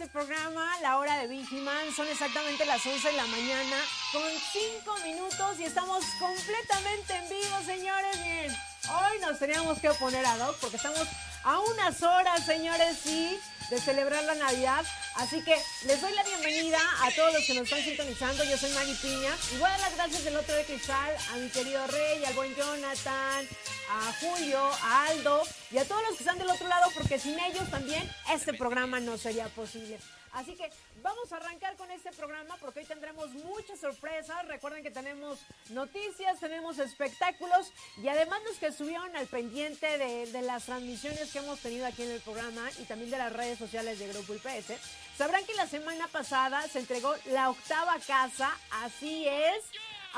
este programa, La Hora de Vigiman. Son exactamente las 11 de la mañana con 5 minutos y estamos completamente en vivo, señores. Miren, hoy nos teníamos que poner a dos porque estamos a unas horas, señores, sí, de celebrar la Navidad. Así que les doy la bienvenida a todos los que nos están sintonizando. Yo soy Maggie Piña y voy a dar las gracias del otro de cristal a mi querido Rey, al buen Jonathan, a Julio, a Aldo y a todos los que están del otro lado porque sin ellos también este programa no sería posible. Así que vamos a arrancar con este programa porque hoy tendremos muchas sorpresas. Recuerden que tenemos noticias, tenemos espectáculos y además los que estuvieron al pendiente de, de las transmisiones que hemos tenido aquí en el programa y también de las redes sociales de Grupo IPS, sabrán que la semana pasada se entregó la octava casa, así es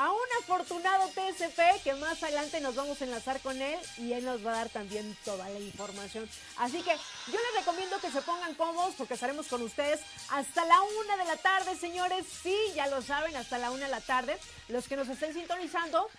a un afortunado TSP que más adelante nos vamos a enlazar con él y él nos va a dar también toda la información. Así que yo les recomiendo que se pongan cómodos porque estaremos con ustedes hasta la una de la tarde, señores. Sí, ya lo saben, hasta la una de la tarde. Los que nos estén sintonizando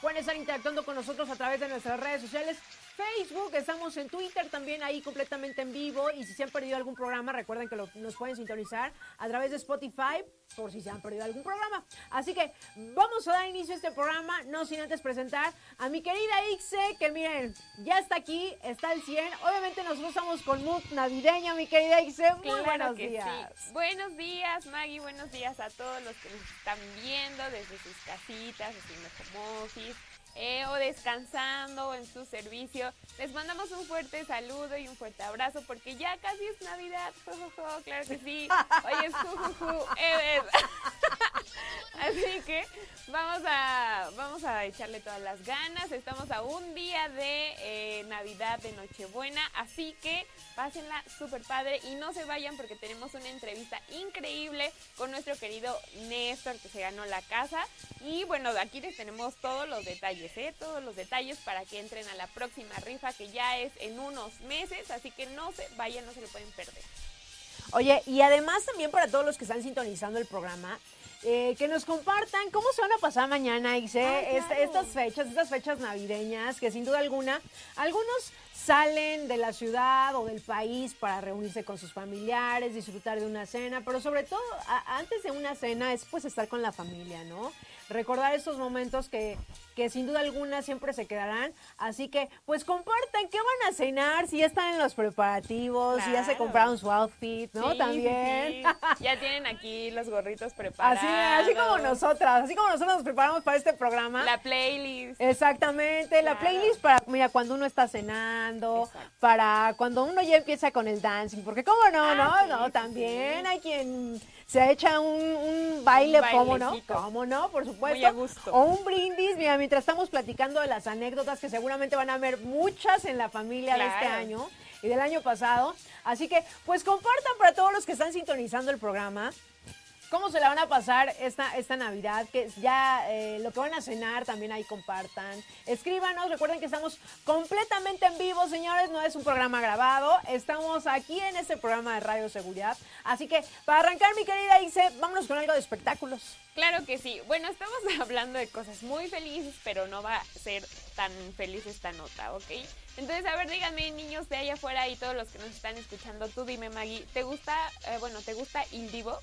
pueden estar interactuando con nosotros a través de nuestras redes sociales. Facebook, estamos en Twitter también ahí completamente en vivo y si se han perdido algún programa recuerden que lo- nos pueden sintonizar a través de Spotify por si se han perdido algún programa. Así que vamos a dar inicio a este programa, no sin antes presentar a mi querida Ixe, que miren, ya está aquí, está al 100. Obviamente nosotros estamos con mood navideño, mi querida Ixe. Muy Claro buenos días. sí. Buenos días, Maggie. Buenos días a todos los que nos están viendo desde sus casitas, haciendo home office, eh, o descansando en su servicio. Les mandamos un fuerte saludo y un fuerte abrazo porque ya casi es Navidad. Claro que sí. Hoy es jujuju, Eves. Así que vamos a, vamos a echarle todas las ganas. Estamos a un día de eh, Navidad, de Nochebuena. Así que pásenla súper padre y no se vayan porque tenemos una entrevista increíble con nuestro querido Néstor que se ganó la casa. Y bueno, aquí les tenemos todos los detalles, ¿eh? Todos los detalles para que entren a la próxima rifa que ya es en unos meses. Así que no se vayan, no se lo pueden perder. Oye, y además también para todos los que están sintonizando el programa, eh, que nos compartan cómo se van a pasar mañana, claro. estas fechas, estas fechas navideñas, que sin duda alguna, algunos salen de la ciudad o del país para reunirse con sus familiares, disfrutar de una cena, pero sobre todo antes de una cena es pues estar con la familia, ¿no? Recordar estos momentos que, que sin duda alguna siempre se quedarán. Así que, pues compartan qué van a cenar, si ya están en los preparativos, si ya se compraron su outfit, ¿no? Sí, También. sí. Ya tienen aquí los gorritos preparados. Así, así como nosotras, así como nosotros nos preparamos para este programa. La playlist. Exactamente, la playlist para, mira, cuando uno está cenando, Exacto. para cuando uno ya empieza con el dancing, porque cómo no, Ah, no, sí, no, también hay quien se echa un, un baile, Un cómo no, cómo no, por supuesto. Muy a gusto. O un brindis, mira, mientras estamos platicando de las anécdotas que seguramente van a haber muchas en la familia de este año y del año pasado. Así que, pues compartan para todos los que están sintonizando el programa. ¿Cómo se la van a pasar esta, esta Navidad? Que ya eh, lo que van a cenar también ahí compartan. Escríbanos, recuerden que estamos completamente en vivo, señores, no es un programa grabado. Estamos aquí en este programa de Radio Seguridad. Así que para arrancar, mi querida Ice, vámonos con algo de espectáculos. Claro que sí. Bueno, estamos hablando de cosas muy felices, pero no va a ser tan feliz esta nota, ¿ok? Entonces, a ver, díganme, niños de allá afuera y todos los que nos están escuchando, tú dime, Maggie, ¿te gusta, eh, bueno, ¿te gusta Il Divo?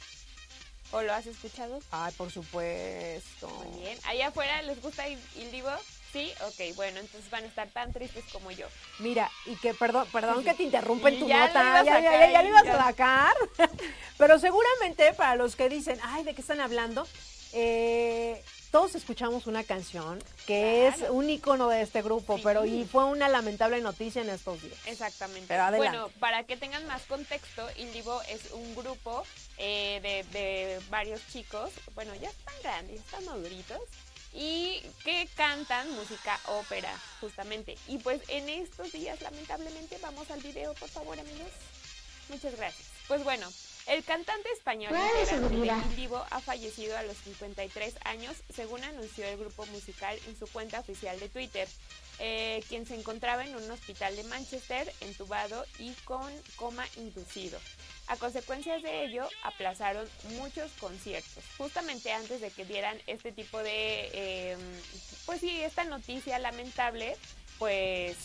¿O lo has escuchado? Ay, por supuesto. Muy bien. ¿Allá afuera les gusta Il, Il Divo? Sí, ok, bueno, entonces van a estar tan tristes como yo. Mira, y que perdón, perdón que te interrumpa en Y tu ya nota, ya, ya, sacar, ya, ya lo ibas ya. a sacar. Pero seguramente para los que dicen, ay, ¿de qué están hablando? Eh, todos escuchamos una canción que es un icono de este grupo, Sí. pero y fue una lamentable noticia en estos días. Exactamente. Pero. Bueno, para que tengan más contexto, Il Divo es un grupo eh, de, de varios chicos, bueno, ya están grandes, están maduritos, y que cantan música ópera, justamente. Y pues en estos días, lamentablemente, vamos al video, por favor, amigos. Muchas gracias. Pues bueno, El cantante español integrante Vivo ha fallecido a los 53 años, según anunció el grupo musical en su cuenta oficial de Twitter, eh, quien se encontraba en un hospital de Manchester entubado y con coma inducido. A consecuencia de ello, aplazaron muchos conciertos, justamente antes de que dieran este tipo de, em, pues sí, esta noticia lamentable, pues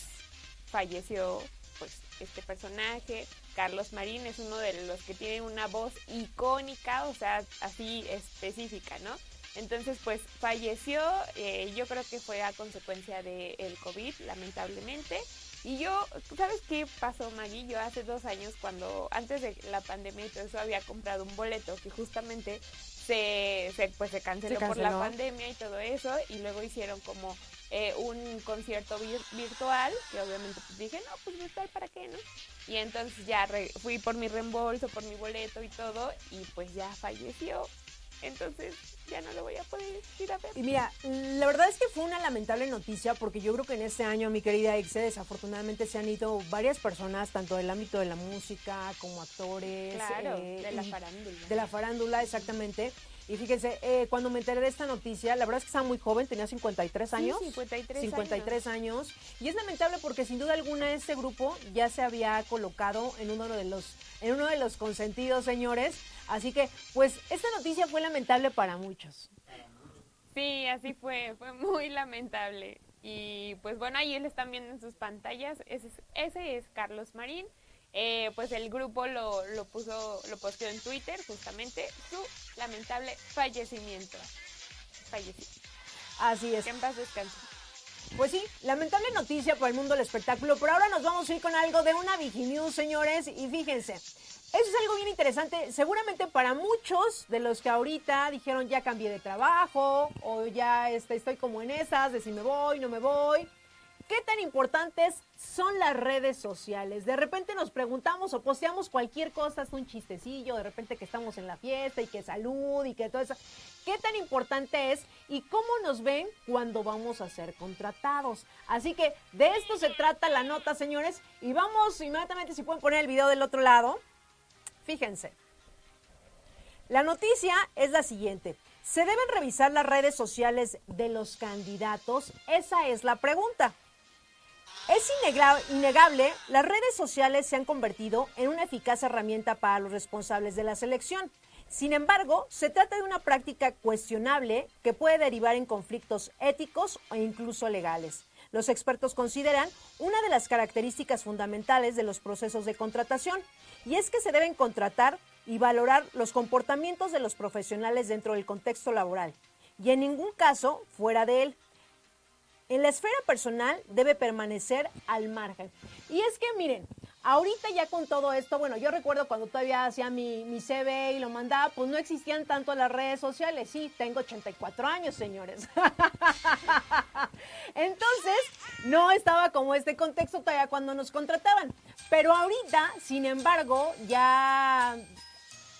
falleció pues este personaje. Carlos Marín es uno de los que tiene una voz icónica, o sea, así específica, ¿no? Entonces, pues falleció, eh, yo creo que fue a consecuencia del el COVID, lamentablemente. Y yo, ¿sabes qué pasó, Maggie? Yo hace dos años, cuando antes de la pandemia y todo eso, había comprado un boleto que justamente se, pues, se canceló, por la pandemia y todo eso. Y luego hicieron como eh, un concierto virtual, que obviamente pues, dije, no, pues virtual, ¿para qué, no? Y entonces ya fui por mi reembolso, por mi boleto y todo, y pues ya falleció. Entonces ya no lo voy a poder ir a ver. Y mira, la verdad es que fue una lamentable noticia porque yo creo que en este año, mi querida Exe, desafortunadamente se han ido varias personas, tanto del ámbito de la música como actores. Claro, eh, de la farándula. De la farándula, exactamente. Y fíjense, eh, cuando me enteré de esta noticia, la verdad es que estaba muy joven, tenía 53 años. Sí, 53, 53 años. Y es lamentable porque sin duda alguna este grupo ya se había colocado en uno de los, en uno de los consentidos, señores. Así que, pues, esta noticia fue lamentable para muchos. Sí, así fue, fue muy lamentable. Y pues bueno, ahí él están viendo en sus pantallas. Ese es, ese es Carlos Marín. Eh, pues el grupo lo, lo puso, lo posteó en Twitter justamente su lamentable fallecimiento. Fallecimiento. Así es. Que en paz descanse. Pues sí, lamentable noticia para el mundo del espectáculo, pero ahora nos vamos a ir con algo de una Viginews, señores, y fíjense, eso es algo bien interesante, seguramente para muchos de los que ahorita dijeron ya cambié de trabajo, o ya este, estoy como en esas, de si me voy, no me voy, ¿Qué tan importantes son las redes sociales? De repente nos preguntamos o posteamos cualquier cosa, es un chistecillo, de repente que estamos en la fiesta y que salud y que todo eso. ¿Qué tan importante es y cómo nos ven cuando vamos a ser contratados? Así que de esto se trata la nota, señores. Y vamos inmediatamente, si pueden poner el video del otro lado. Fíjense. La noticia es la siguiente. ¿Se deben revisar las redes sociales de los candidatos? Esa es la pregunta. Es innegable, las redes sociales se han convertido en una eficaz herramienta para los responsables de la selección. Sin embargo, se trata de una práctica cuestionable que puede derivar en conflictos éticos o incluso legales. Los expertos consideran una de las características fundamentales de los procesos de contratación, y es que se deben contratar y valorar los comportamientos de los profesionales dentro del contexto laboral, y en ningún caso fuera de él. En la esfera personal debe permanecer al margen. Y es que miren, ahorita ya con todo esto, bueno, yo recuerdo cuando todavía hacía mi, mi CV y lo mandaba, pues no existían tanto las redes sociales. Sí, tengo 84 años, señores. Entonces, no estaba como este contexto todavía cuando nos contrataban. Pero ahorita, sin embargo, ya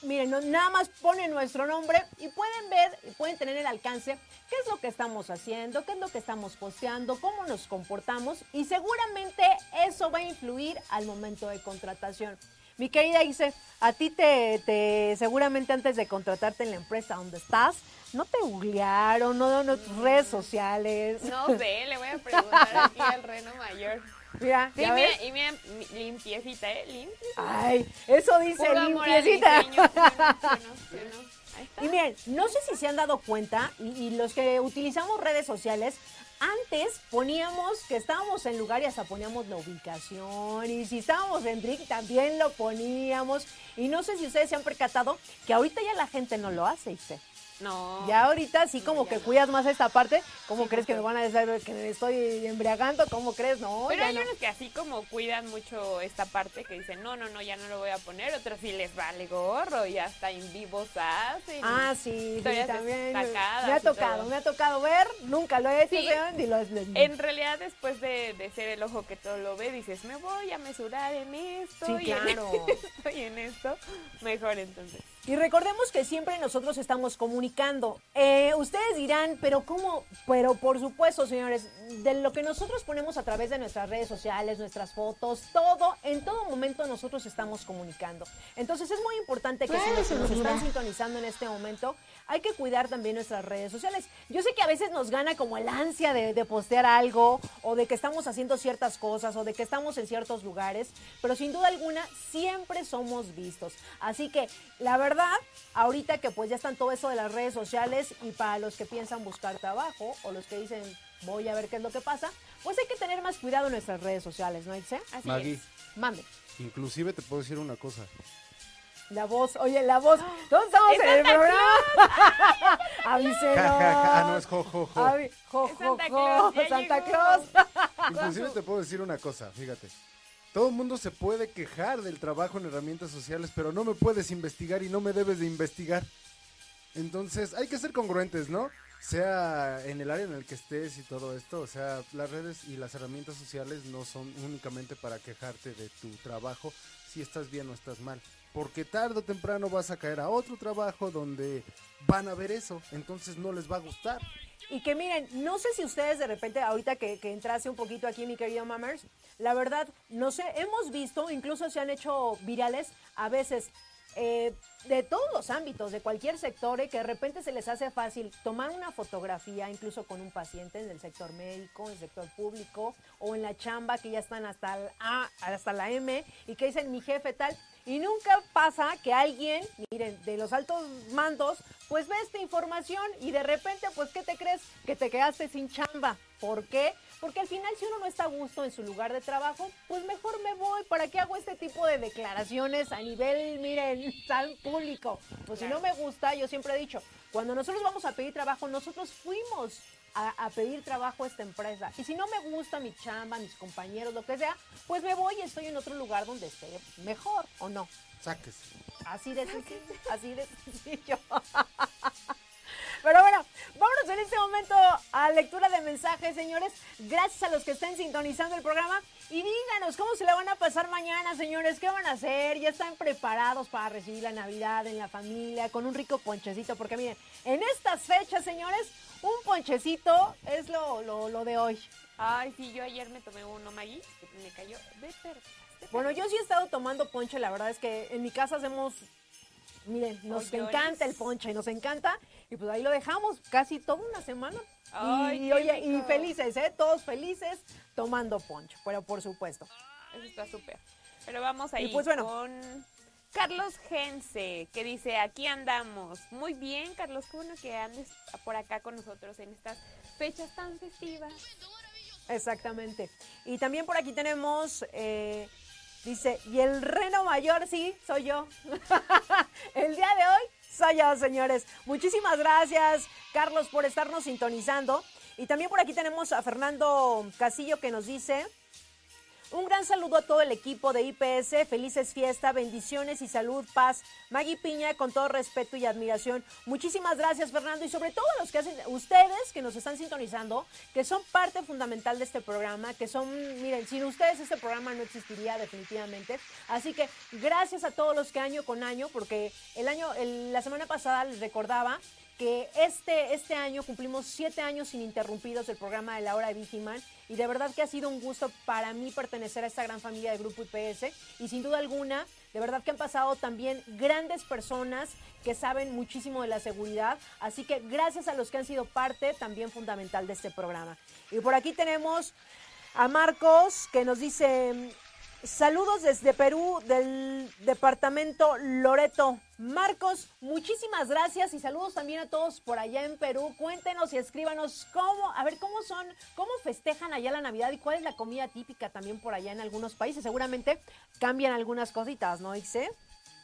miren, nada más pone nuestro nombre y pueden ver, pueden tener el alcance qué es lo que estamos haciendo, qué es lo que estamos posteando, cómo nos comportamos y seguramente eso va a influir al momento de contratación. Mi querida dice, a ti te, te, seguramente antes de contratarte en la empresa donde estás, no te googlearon, no, no tus redes sociales. No sé, le voy a preguntar aquí al Reno Mayor. Mira, sí, mira, y mira, limpiecita, ¿eh? Limpiecita. Ay, eso dice limpiecita. Y miren, no sé si se han dado cuenta, y, los que utilizamos redes sociales, antes poníamos que estábamos en lugar y hasta poníamos la ubicación. Y si estábamos en Drick también lo poníamos. Y no sé si ustedes se han percatado que ahorita ya la gente no lo hace, ¿sí? No. Ya ahorita sí como que cuidas más esta parte. ¿Cómo crees que me van a decir que me estoy embriagando? ¿Cómo crees? No, Pero hay unos que así como cuidan mucho esta parte que dicen, no, no, no, ya no lo voy a poner. Otros sí les vale gorro y hasta en vivos hacen. Ah, sí, sí también. Me ha tocado, me ha tocado ver. Nunca lo he hecho, y lo, En realidad después de, ser el ojo que todo lo ve, dices, me voy a mesurar en esto. Sí, claro. y en esto. Mejor entonces. Y recordemos que siempre nosotros estamos comunicando Eh, ustedes dirán, pero ¿cómo? Pero por supuesto, señores, de lo que nosotros ponemos a través de nuestras redes sociales, nuestras fotos, todo, en todo momento nosotros estamos comunicando. Entonces es muy importante que si nos, nos están sintonizando en este momento, hay que cuidar también nuestras redes sociales. Yo sé que a veces nos gana como el ansia de, de postear algo, o de que estamos haciendo ciertas cosas, o de que estamos en ciertos lugares, pero sin duda alguna siempre somos vistos. Así que la verdad, ahorita que pues ya están todo eso de las redes sociales y para los que piensan buscar trabajo o los que dicen voy a ver qué es lo que pasa, pues hay que tener más cuidado en nuestras redes sociales, ¿no, Itze? Así Maggie, es. Mande. inclusive te puedo decir una cosa. La voz, oye, la voz. ¿Dónde estamos ¡Es en el Santa programa? Avísenos. Ja, ja, ja, ah, no es jo, jo, jo. Avi- jo, Es jo, Santa jo, Claus, Santa. Claus. Inclusive te puedo decir una cosa, fíjate. Todo el mundo se puede quejar del trabajo en herramientas sociales, pero no me puedes investigar y no me debes de investigar. Entonces, hay que ser congruentes, ¿no? Sea en el área en el que estés y todo esto, o sea, las redes y las herramientas sociales no son únicamente para quejarte de tu trabajo, si estás bien o estás mal. Porque tarde o temprano vas a caer a otro trabajo donde van a ver eso, entonces no les va a gustar. Y que miren, no sé si ustedes de repente, ahorita que, que entraste un poquito aquí, mi querido Mammers, la verdad, no sé, hemos visto, incluso se han hecho virales a veces eh, de todos los ámbitos, de cualquier sector, eh, que de repente se les hace fácil tomar una fotografía, incluso con un paciente en el sector médico, en el sector público, o en la chamba, que ya están hasta el A, hasta la M, y que dicen mi jefe tal. Y nunca pasa que alguien, miren, de los altos mandos, pues ve esta información y de repente, pues, ¿qué te crees? Que te quedaste sin chamba. ¿Por qué? Porque al final, si uno no está a gusto en su lugar de trabajo, pues mejor me voy. ¿Para qué hago este tipo de declaraciones a nivel, miren, tan público? Pues si no me gusta, yo siempre he dicho, cuando nosotros vamos a pedir trabajo, nosotros fuimos a, a pedir trabajo a esta empresa. Y si no me gusta mi chamba, mis compañeros, lo que sea, pues me voy y estoy en otro lugar donde esté mejor, ¿o no? Sáquese. Así de sencillo, así de sencillo. Pero bueno, vámonos en este momento a lectura de mensajes, señores. Gracias a los que estén sintonizando el programa. Y díganos cómo se la van a pasar mañana, señores. ¿Qué van a hacer? ¿Ya están preparados para recibir la Navidad en la familia con un rico ponchecito? Porque miren, en estas fechas, señores, un ponchecito es lo, lo, lo de hoy. Ay, sí, yo ayer me tomé uno, Maggie, que me cayó de de Bueno, yo sí he estado tomando ponche, la verdad es que en mi casa hacemos, miren, nos Ollones. encanta el ponche nos encanta, y pues ahí lo dejamos casi toda una semana. Ay, y oye, y felices, ¿eh? Todos felices tomando ponche, pero por supuesto. Eso está súper. Pero vamos ahí pues, bueno. con Carlos Gense, que dice, aquí andamos. Muy bien, Carlos, qué bueno que andes por acá con nosotros en estas fechas tan festivas. Exactamente. Y también por aquí tenemos, eh, dice, y el reno mayor, sí, soy yo. el día de hoy yo, señores. Muchísimas gracias, Carlos, por estarnos sintonizando. Y también por aquí tenemos a Fernando Casillo que nos dice... Un gran saludo a todo el equipo de IPS, felices fiestas, bendiciones y salud, paz. Maggie Piña, con todo respeto y admiración. Muchísimas gracias, Fernando, y sobre todo los que hacen, ustedes que nos están sintonizando, que son parte fundamental de este programa, que son, miren, sin ustedes este programa no existiría definitivamente. Así que gracias a todos los que año con año, porque el año, el- la semana pasada les recordaba que este, este año cumplimos siete años ininterrumpidos del programa de la hora de Vigiman y de verdad que ha sido un gusto para mí pertenecer a esta gran familia de Grupo IPS y sin duda alguna, de verdad que han pasado también grandes personas que saben muchísimo de la seguridad, así que gracias a los que han sido parte también fundamental de este programa. Y por aquí tenemos a Marcos que nos dice, Saludos desde Perú, del departamento Loreto. Marcos, muchísimas gracias y saludos también a todos por allá en Perú. Cuéntenos y escríbanos cómo, a ver cómo son, cómo festejan allá la Navidad y cuál es la comida típica también por allá en algunos países. Seguramente cambian algunas cositas, ¿no, Ixe?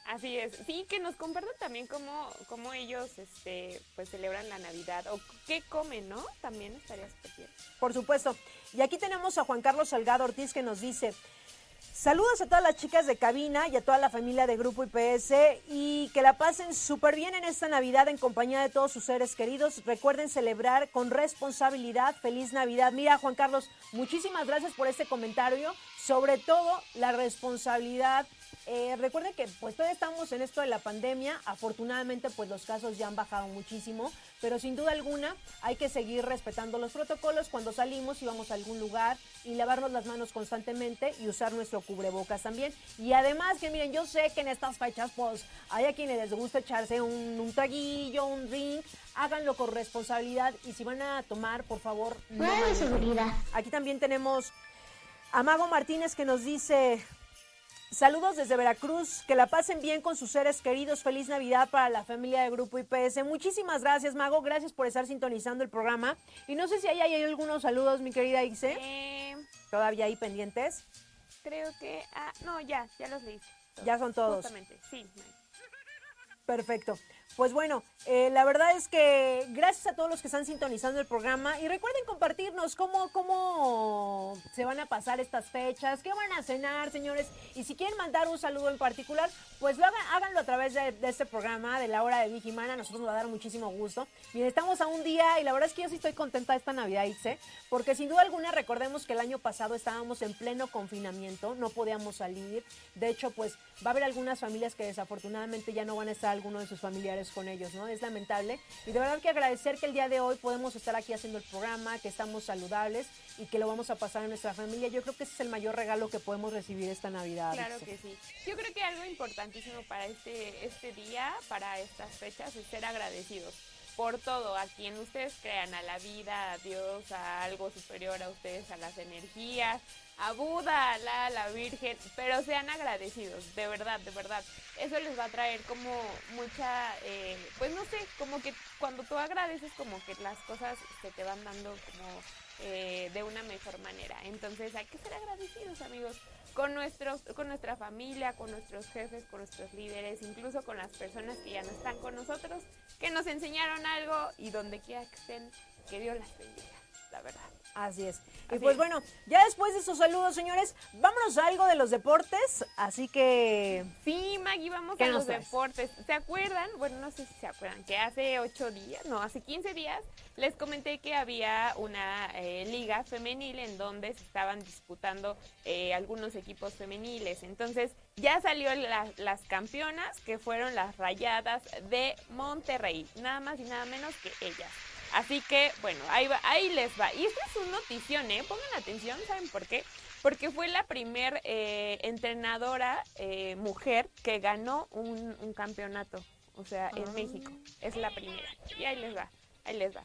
Así es. Sí, que nos compartan también cómo, cómo ellos este, pues celebran la Navidad o qué comen, ¿no? También estaría súper bien. Por supuesto. Y aquí tenemos a Juan Carlos Salgado Ortiz que nos dice, saludos a todas las chicas de cabina y a toda la familia de Grupo IPS y que la pasen súper bien en esta Navidad en compañía de todos sus seres queridos. Recuerden celebrar con responsabilidad. Feliz Navidad. Mira, Juan Carlos, muchísimas gracias por este comentario. Sobre todo la responsabilidad Eh, recuerden que pues todavía estamos en esto de la pandemia. Afortunadamente pues los casos ya han bajado muchísimo. Pero sin duda alguna hay que seguir respetando los protocolos cuando salimos y vamos a algún lugar y lavarnos las manos constantemente y usar nuestro cubrebocas también. Y además que miren, yo sé que en estas fechas pues hay a quienes les gusta echarse un, un traguillo, un drink. Háganlo con responsabilidad y si van a tomar, por favor, no de manejen. seguridad. Aquí también tenemos a Mago Martínez que nos dice, saludos desde Veracruz, que la pasen bien con sus seres queridos, feliz Navidad para la familia de Grupo IPS. Muchísimas gracias Mago, gracias por estar sintonizando el programa. Y no sé si ahí hay algunos saludos, mi querida Ixe, Eh, todavía ahí pendientes. creo que. Ah, no, ya, ya los leí. Ya son todos. Justamente, sí. Perfecto. Pues bueno, eh, la verdad es que gracias a todos los que están sintonizando el programa y recuerden compartirnos cómo, cómo se van a pasar estas fechas, qué van a cenar, señores. Y si quieren mandar un saludo en particular, pues háganlo a través de, de este programa de la hora de Vigimana. A nosotros nos va a dar muchísimo gusto. Bien, estamos a un día y la verdad es que yo sí estoy contenta esta Navidad, Itze, porque sin duda alguna recordemos que el año pasado estábamos en pleno confinamiento, no podíamos salir. De hecho, pues va a haber algunas familias que desafortunadamente ya no van a estar alguno de sus familiares con ellos, ¿no? Es lamentable. Y de verdad que agradecer que el día de hoy podemos estar aquí haciendo el programa, que estamos saludables y que lo vamos a pasar en nuestra familia. Yo creo que ese es el mayor regalo que podemos recibir esta Navidad. Claro que sí. Yo creo que algo importantísimo para este, este día, para estas fechas, es ser agradecidos por todo, a quien ustedes crean, a la vida, a Dios, a algo superior a ustedes, a las energías, a Buda, a la, a la Virgen, pero sean agradecidos, de verdad, de verdad. Eso les va a traer como mucha, eh, pues no sé, como que cuando tú agradeces, como que las cosas se te van dando como eh, de una mejor manera. Entonces hay que ser agradecidos, amigos, con nuestros, con nuestra familia, con nuestros jefes, con nuestros líderes, incluso con las personas que ya no están con nosotros, que nos enseñaron algo y donde quiera que estén, que Dios las bendiga, la verdad. Así es. Y pues es. bueno, ya después de esos saludos, señores, vámonos a algo de los deportes. Así que Sí, Maggie, vamos ¿Qué a los traes? deportes. ¿Se acuerdan? Bueno, no sé si se acuerdan, que hace ocho días, no, hace 15 días, les comenté que había una eh, liga femenil en donde se estaban disputando eh, algunos equipos femeniles. Entonces, ya salió la- las campeonas, que fueron las rayadas de Monterrey. Nada más y nada menos que ellas. Así que, bueno, ahí, va, ahí les va. Y esta es una notición, ¿eh? Pongan atención, ¿saben por qué? Porque fue la primer eh, entrenadora eh, mujer que ganó un, un campeonato, o sea, en México. Es la primera. Y ahí les va, ahí les va.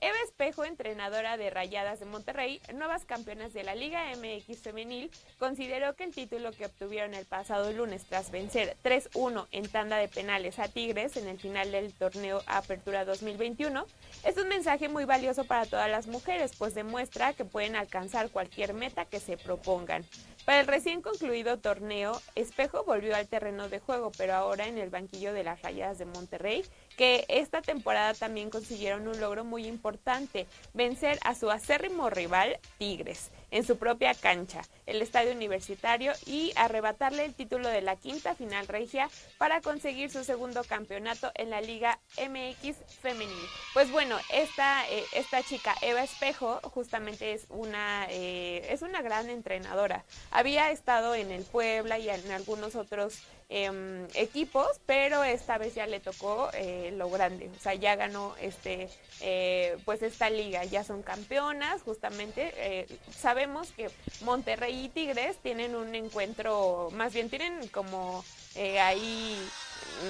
Eva Espejo, entrenadora de Rayadas de Monterrey, nuevas campeonas de la Liga MX Femenil, consideró que el título que obtuvieron el pasado lunes tras vencer 3-1 en tanda de penales a Tigres en el final del torneo Apertura 2021 es un mensaje muy valioso para todas las mujeres, pues demuestra que pueden alcanzar cualquier meta que se propongan. Para el recién concluido torneo, Espejo volvió al terreno de juego, pero ahora en el banquillo de las Rayadas de Monterrey, que esta temporada también consiguieron un logro muy importante, vencer a su acérrimo rival Tigres en su propia cancha, el estadio universitario, y arrebatarle el título de la quinta final regia para conseguir su segundo campeonato en la Liga MX femenil. Pues bueno, esta, eh, esta chica, Eva Espejo, justamente es una, eh, es una gran entrenadora. Había estado en el Puebla y en algunos otros em, equipos, pero esta vez ya le tocó eh, lo grande, o sea, ya ganó este, eh, pues esta liga, ya son campeonas, justamente. eh, sabemos que Monterrey y Tigres tienen un encuentro, más bien tienen como eh, ahí,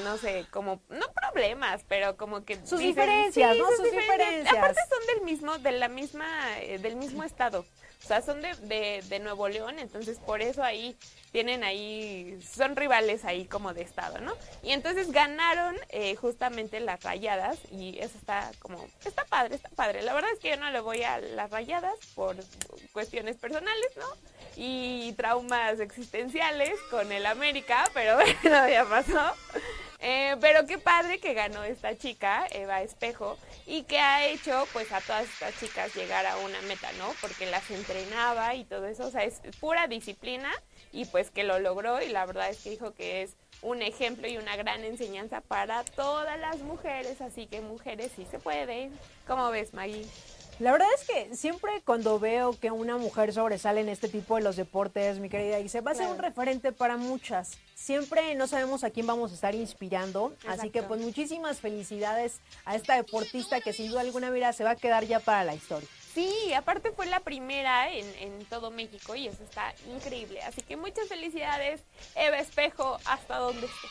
no sé, como, no problemas, pero como que... Sus diferencias, ¿no? Sus diferencias. Aparte son del mismo, de la misma, eh, del mismo estado. O sea, son de, de, Nuevo León, entonces por eso ahí tienen ahí, son rivales ahí como de estado, ¿no? Y entonces ganaron eh, justamente las rayadas y eso está como, está padre, está padre. La verdad es que yo no le voy a las rayadas por cuestiones personales, ¿no? Y traumas existenciales con el América, pero bueno, ya pasó. Eh, pero qué padre que ganó esta chica, Eva Espejo, y que ha hecho pues a todas estas chicas llegar a una meta, ¿no? Porque las entrenaba y todo eso, o sea, es pura disciplina y pues que lo logró y la verdad es que dijo que es un ejemplo y una gran enseñanza para todas las mujeres, así que mujeres sí se pueden. ¿Cómo ves, Maggie? La verdad es que siempre cuando veo que una mujer sobresale en este tipo de los deportes, mi querida Ise, va a ser un referente para muchas. Siempre no sabemos a quién vamos a estar inspirando, así que pues muchísimas felicidades a esta deportista que sin duda alguna mira se va a quedar ya para la historia. Sí, aparte fue la primera en, en todo México y eso está increíble. Así que muchas felicidades, Eva Espejo, hasta donde estés.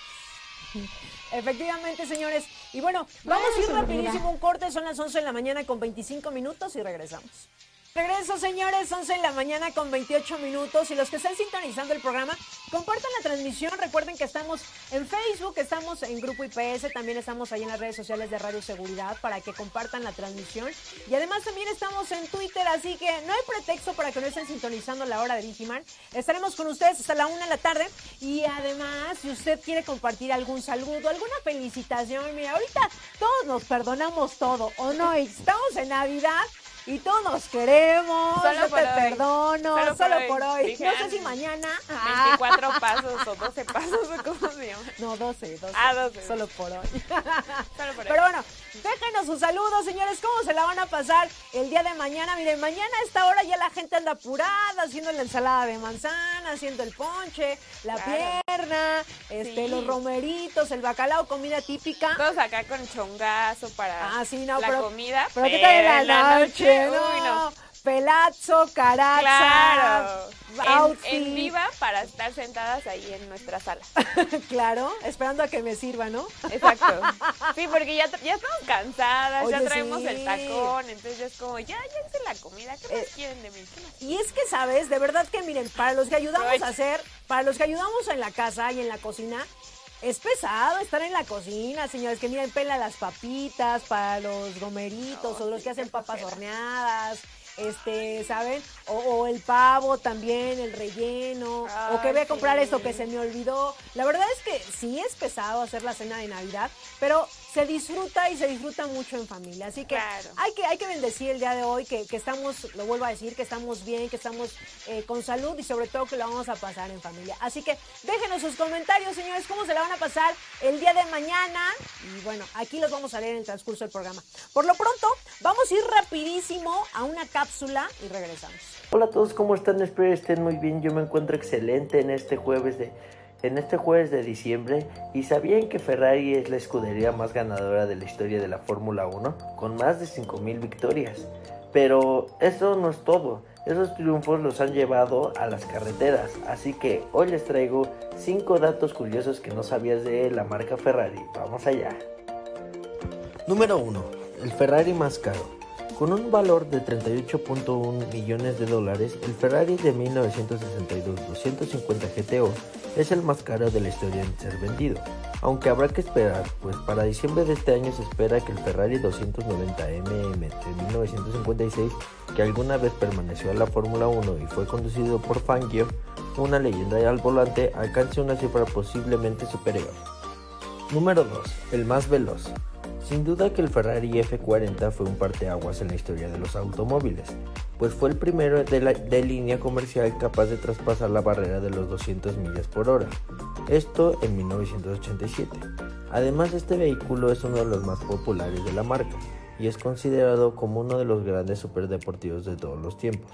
Efectivamente, señores. Y bueno, vamos a ir rapidísimo un corte. Son las 11 de la mañana con 25 minutos y regresamos. Regreso, señores, 11 de la mañana con 28 minutos. Y los que están sintonizando el programa, compartan la transmisión. Recuerden que estamos en Facebook, estamos en Grupo IPS, también estamos ahí en las redes sociales de Radio Seguridad para que compartan la transmisión. Y además también estamos en Twitter, así que no hay pretexto para que no estén sintonizando la hora de Vigiman. Estaremos con ustedes hasta la una de la tarde. Y además, si usted quiere compartir algún saludo, alguna felicitación, mira, ahorita todos nos perdonamos todo, ¿o no? Estamos en Navidad. Y todos nos queremos, Solo yo por te hoy. perdono, Solo solo, por por hoy. hoy. Dije, No sé ah, si mañana. ah, 24 pasos o 12 pasos o cómo se llama. no, 12, 12. Ah, 12. Solo por hoy. Solo por Pero bueno, déjenos sus saludos, señores. ¿Cómo se la van a pasar el día de mañana? Miren, mañana a esta hora ya la gente anda apurada, haciendo la ensalada de manzana, haciendo el ponche, la Claro. pierna, este, Sí. los romeritos, el bacalao, comida típica. Todos acá con chongazo para Ah, sí, no, la pero- comida. Pero ¿qué tal en la, noche? Uy, no. no. Pelazo, caraza, Claro. En, outfit. en viva para estar sentadas ahí en nuestra sala. claro, esperando a que me sirva, ¿no? Exacto. Sí, porque ya, ya estamos cansadas, ya traemos sí. el tacón, entonces ya es como, ya, ya hice la comida, ¿qué más Eh, quieren de mí? Y es que, ¿sabes? De verdad que, miren, para los que ayudamos a hacer, para los que ayudamos en la casa y en la cocina, es pesado estar en la cocina, señores, que miren, pela las papitas para los gomeritos No, o los sí, que hacen papas horneadas. Este, ¿saben? O, o el pavo también, el relleno. o que voy a comprar sí. esto que se me olvidó. La verdad es que sí es pesado hacer la cena de Navidad, pero se disfruta y se disfruta mucho en familia. Así que Claro. hay que, hay que bendecir el día de hoy, que, que estamos, lo vuelvo a decir, que estamos bien, que estamos eh, con salud y sobre todo que lo vamos a pasar en familia. Así que déjenos sus comentarios, señores, cómo se la van a pasar el día de mañana. Y bueno, aquí los vamos a leer en el transcurso del programa. Por lo pronto, vamos a ir rapidísimo a una cápsula y regresamos. Hola a todos, ¿cómo están? Espero estén muy bien. Yo me encuentro excelente en este jueves de en este jueves de diciembre y sabían que Ferrari es la escudería más ganadora de la historia de la Fórmula 1 con más de 5000 victorias. Pero eso no es todo. Esos triunfos los han llevado a las carreteras, así que hoy les traigo 5 datos curiosos que no sabías de la marca Ferrari. Vamos allá. Número 1. El Ferrari más caro. Con un valor de 38.1 millones de dólares, el Ferrari de 1962-250 GTO es el más caro de la historia en ser vendido. Aunque habrá que esperar, pues para diciembre de este año se espera que el Ferrari 290mm de 1956, que alguna vez permaneció en la Fórmula 1 y fue conducido por Fangio, una leyenda al volante, alcance una cifra posiblemente superior. Número 2. El más veloz. Sin duda que el Ferrari F40 fue un parteaguas en la historia de los automóviles, pues fue el primero de, línea comercial capaz de traspasar la barrera de los 200 millas por hora, esto en 1987. Además este vehículo es uno de los más populares de la marca y es considerado como uno de los grandes superdeportivos de todos los tiempos.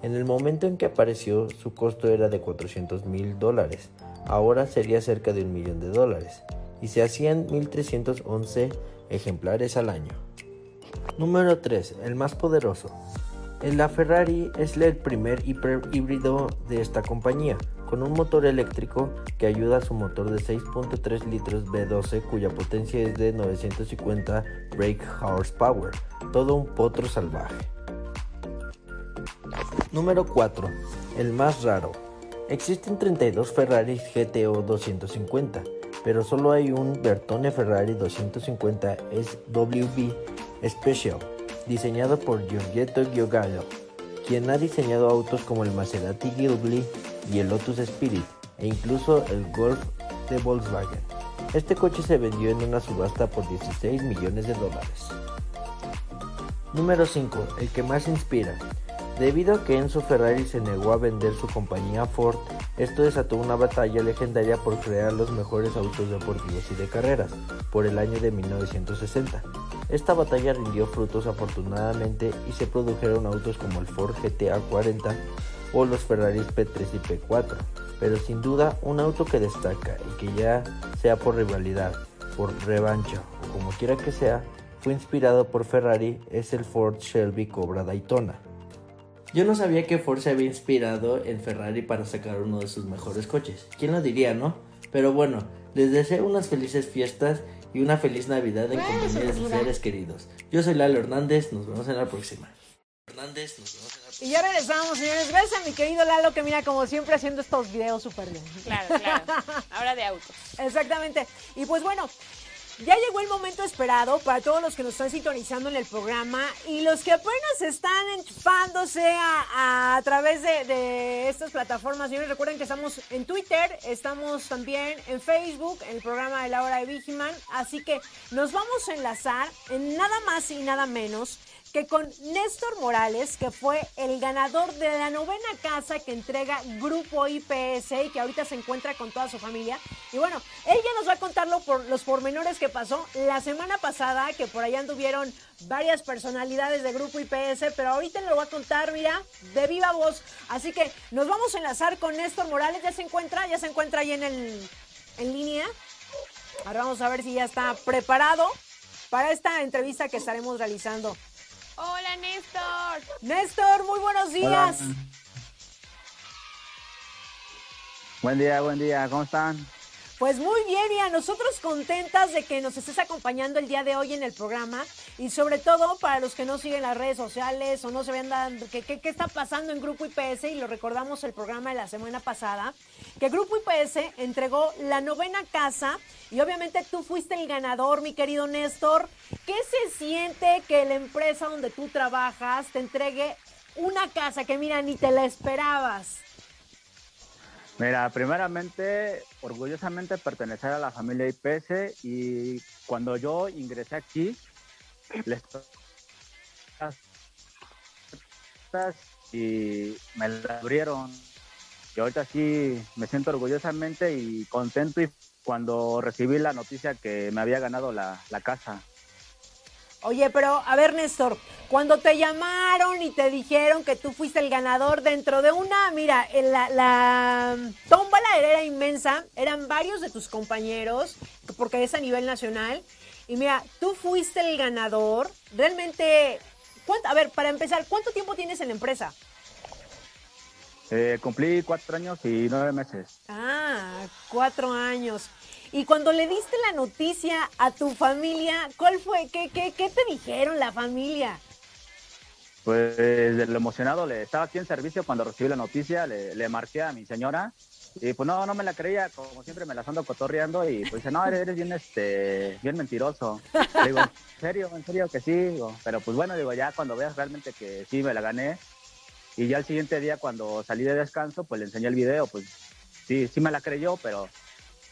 En el momento en que apareció su costo era de 400 mil dólares, ahora sería cerca de un millón de dólares y se hacían 1311 ejemplares al año. Número 3. El más poderoso. La Ferrari es el primer híbrido de esta compañía, con un motor eléctrico que ayuda a su motor de 6.3 litros V12 cuya potencia es de 950 brake horsepower, todo un potro salvaje. Número 4. El más raro. Existen 32 Ferrari GTO 250, pero solo hay un Bertone Ferrari 250 SWB Special, diseñado por Giorgetto Giugiaro, quien ha diseñado autos como el Maserati Ghibli y el Lotus Spirit, e incluso el Golf de Volkswagen. Este coche se vendió en una subasta por 16 millones de dólares. Número 5. El que más inspira. Debido a que Enzo Ferrari se negó a vender su compañía Ford, esto desató una batalla legendaria por crear los mejores autos deportivos y de carreras, por el año de 1960. Esta batalla rindió frutos afortunadamente y se produjeron autos como el Ford GTA 40 o los Ferraris P3 y P4, pero sin duda un auto que destaca y que ya sea por rivalidad, por revancha o como quiera que sea, fue inspirado por Ferrari es el Ford Shelby Cobra Daytona. Yo no sabía que Ford se había inspirado en Ferrari para sacar uno de sus mejores coches. ¿Quién lo diría, no? Pero bueno, les deseo unas felices fiestas y una feliz Navidad en compañía de sus seres queridos. Yo soy Lalo Hernández, nos vemos en la próxima. Hernández, nos vemos en la próxima. Y ya regresamos, señores. Gracias a mi querido Lalo, que mira, como siempre, haciendo estos videos súper bien. Claro, claro. Ahora de autos. Exactamente. Y pues bueno, ya llegó el momento esperado para todos los que nos están sintonizando en el programa y los que apenas están enchufándose a, través de, de estas plataformas. Señores, recuerden que estamos en Twitter, estamos también en Facebook, en el programa de la hora de Vigiman. Así que nos vamos a enlazar en nada más y nada menos que con Néstor Morales, que fue el ganador de la novena casa que entrega Grupo IPS y que ahorita se encuentra con toda su familia. Y bueno, él ya nos va a contar lo por, los pormenores que pasó la semana pasada, que por allá anduvieron varias personalidades de Grupo IPS, pero ahorita lo va a contar, mira, de viva voz. Así que nos vamos a enlazar con Néstor Morales, ya se encuentra, ya se encuentra ahí en, el, en línea. Ahora vamos a ver si ya está preparado para esta entrevista que estaremos realizando. Hola, Néstor. Néstor, muy buenos días. Hola. Buen día, buen día, ¿cómo están? Pues muy bien, y a nosotros contentas de que nos estés acompañando el día de hoy en el programa y sobre todo para los que no siguen las redes sociales o no se vean dando qué qué- qué está pasando en Grupo IPS y lo recordamos el programa de la semana pasada, que Grupo IPS entregó la novena casa y obviamente tú fuiste el ganador, mi querido Néstor. ¿Qué se siente que la empresa donde tú trabajas te entregue una casa que mira, ni te la esperabas? Mira, primeramente, orgullosamente pertenecer a la familia IPS y cuando yo ingresé aquí, les y me la abrieron. Y ahorita sí me siento orgullosamente y contento y cuando recibí la noticia que me había ganado la, la casa. Oye, pero a ver, Néstor, cuando te llamaron y te dijeron que tú fuiste el ganador dentro de una, mira, en la, la tómbola era inmensa, eran varios de tus compañeros, porque es a nivel nacional, y mira, tú fuiste el ganador, realmente, ¿cuánto, a ver, para empezar, ¿cuánto tiempo tienes en la empresa? Eh, cumplí cuatro años y nueve meses. Ah, cuatro años. Y cuando le diste la noticia a tu familia, ¿cuál fue? ¿Qué, qué, qué te dijeron la familia? Pues de lo emocionado, le estaba aquí en servicio cuando recibí la noticia, le, le marqué a mi señora y pues no, no me la creía, como siempre me las ando cotorreando y pues dice, no, eres, bien, este, bien mentiroso. Le digo, ¿en serio? ¿En serio que sí? Digo, pero pues bueno, digo, ya cuando veas realmente que sí me la gané y ya el siguiente día cuando salí de descanso, pues le enseñé el video, pues sí, sí me la creyó, pero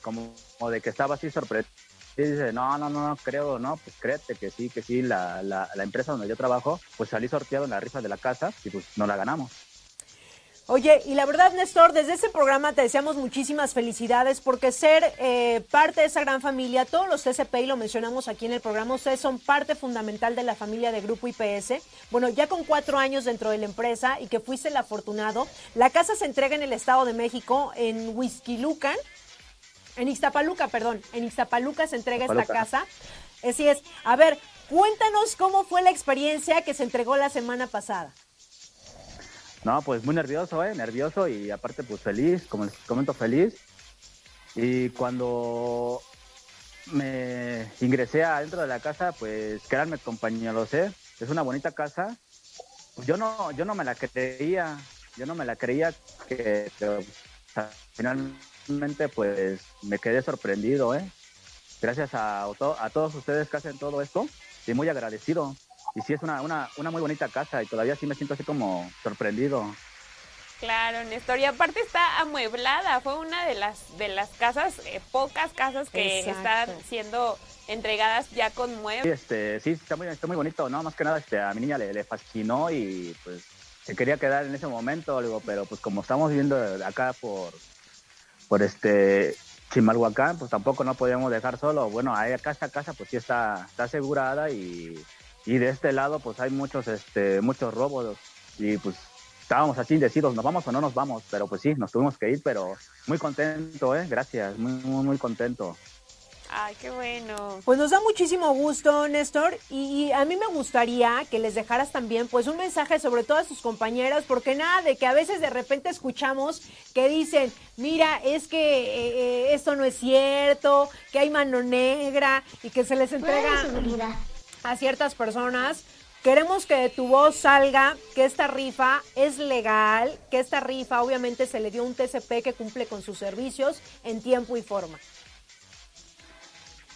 como, de que estaba así sorprendido. Y dice, no, no, no, no, creo, no, pues créete que sí, que sí, la, la, la empresa donde yo trabajo, pues salí sorteado en la rifa de la casa y pues no la ganamos. Oye, y la verdad, Néstor, desde este programa te deseamos muchísimas felicidades porque ser eh, parte de esa gran familia, todos los TCP, y lo mencionamos aquí en el programa, ustedes son parte fundamental de la familia de Grupo IPS. Bueno, ya con cuatro años dentro de la empresa y que fuiste el afortunado, la casa se entrega en el Estado de México, en Huizquilucan, en Ixtapaluca, perdón, en Ixtapaluca se entrega esta casa. Así es. A ver, cuéntanos cómo fue la experiencia que se entregó la semana pasada. No, pues muy nervioso, ¿eh? Nervioso y aparte pues feliz, como les comento, feliz. Y cuando me ingresé adentro de la casa, pues créanme compañeros, ¿eh? Es una bonita casa. Yo no, yo no me la creía, yo no me la creía que, que, o sea, finalmente pues me quedé sorprendido, ¿eh? Gracias a, to- a todos ustedes que hacen todo esto y muy agradecido. Y sí es una, una, una muy bonita casa y todavía sí me siento así como sorprendido. Claro, Néstor. Y aparte está amueblada. Fue una de las de las casas, eh, pocas casas que Exacto. están siendo entregadas ya con Sí, muebles. este, sí, está muy, está muy bonito, ¿no? Más que nada este, a mi niña le, le fascinó y pues se quería quedar en ese momento, digo, pero pues como estamos viendo acá por, por este Chimalhuacán, pues tampoco no podíamos dejar solo. Bueno, ahí esta casa pues sí está, está asegurada y, y de este lado pues hay muchos, este, muchos robos y pues estábamos así indecidos, ¿nos vamos o no nos vamos? Pero pues sí, nos tuvimos que ir, pero muy contento, ¿eh? Gracias, muy, muy, muy contento. Ay, qué bueno. Pues nos da muchísimo gusto, Néstor, y, y, a mí me gustaría que les dejaras también pues un mensaje sobre todas tus compañeras, porque nada de que a veces de repente escuchamos que dicen, mira, es que eh, eh, esto no es cierto, que hay mano negra y que se les entrega a ciertas personas. Queremos que de tu voz salga que esta rifa es legal, que esta rifa obviamente se le dio un TCP que cumple con sus servicios en tiempo y forma.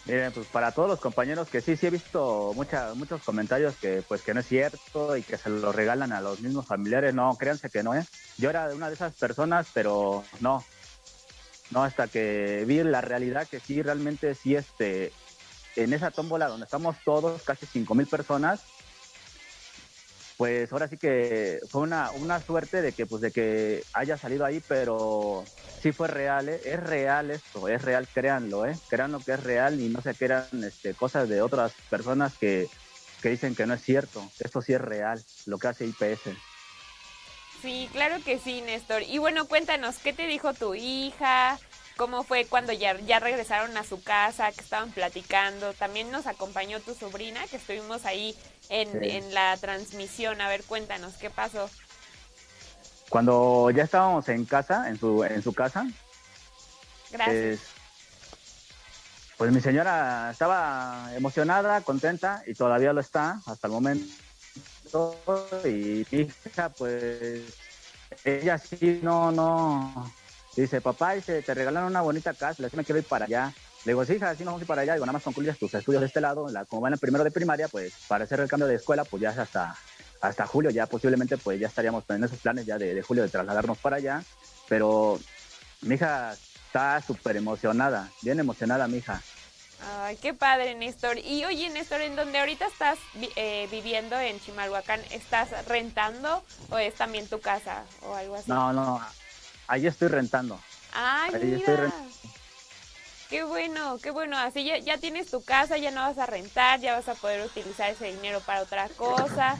Miren, pues para todos los compañeros que sí, sí he visto mucha, muchos comentarios que pues que no es cierto y que se lo regalan a los mismos familiares. No, créanse que no, ¿eh? Yo era una de esas personas, pero no. No, hasta que vi la realidad que sí, realmente sí, este, en esa tómbola donde estamos todos, casi cinco mil personas, pues ahora sí que fue una, una suerte de que pues de que haya salido ahí, pero sí fue real, ¿eh? es real esto, es real, créanlo, ¿eh? créanlo que es real y no se crean este, cosas de otras personas que, que dicen que no es cierto, esto sí es real, lo que hace IPS. Sí, claro que sí, Néstor. Y bueno, cuéntanos, ¿qué te dijo tu hija? ¿Cómo fue cuando ya, ya regresaron a su casa, que estaban platicando? También nos acompañó tu sobrina, que estuvimos ahí en, Sí. en la transmisión. A ver, cuéntanos, ¿qué pasó? Cuando ya estábamos en casa, en su, en su casa, Gracias. pues, pues mi señora estaba emocionada, contenta y todavía lo está hasta el momento. Y mi hija, pues, ella sí, no, no. Dice, papá, dice, te regalaron una bonita casa, le me quiero ir para allá. Le digo, sí, hija, sí, nos vamos a ir para allá. Digo, nada más concluyas tus estudios de este lado. La, como van en primero de primaria, pues, para hacer el cambio de escuela, pues ya es hasta, hasta julio. Ya posiblemente, pues, ya estaríamos en esos planes ya de, de julio de trasladarnos para allá. Pero mi hija está súper emocionada, bien emocionada mi hija. Ay, qué padre, Néstor. Y oye, Néstor, ¿en donde ahorita estás eh, viviendo en Chimalhuacán, estás rentando o es también tu casa o algo así? No, no, ahí estoy rentando. Ay, ahí estoy mira. Qué bueno, qué bueno. Así ya, tienes tu casa, ya no vas a rentar, ya vas a poder utilizar ese dinero para otra cosa.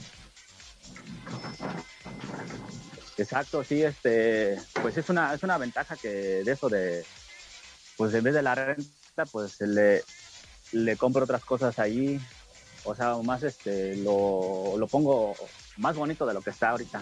Exacto, sí, este, pues es una, es una ventaja que de eso de, pues en vez de la renta, pues le, le compro otras cosas ahí, o sea, más este, lo, lo pongo más bonito de lo que está ahorita.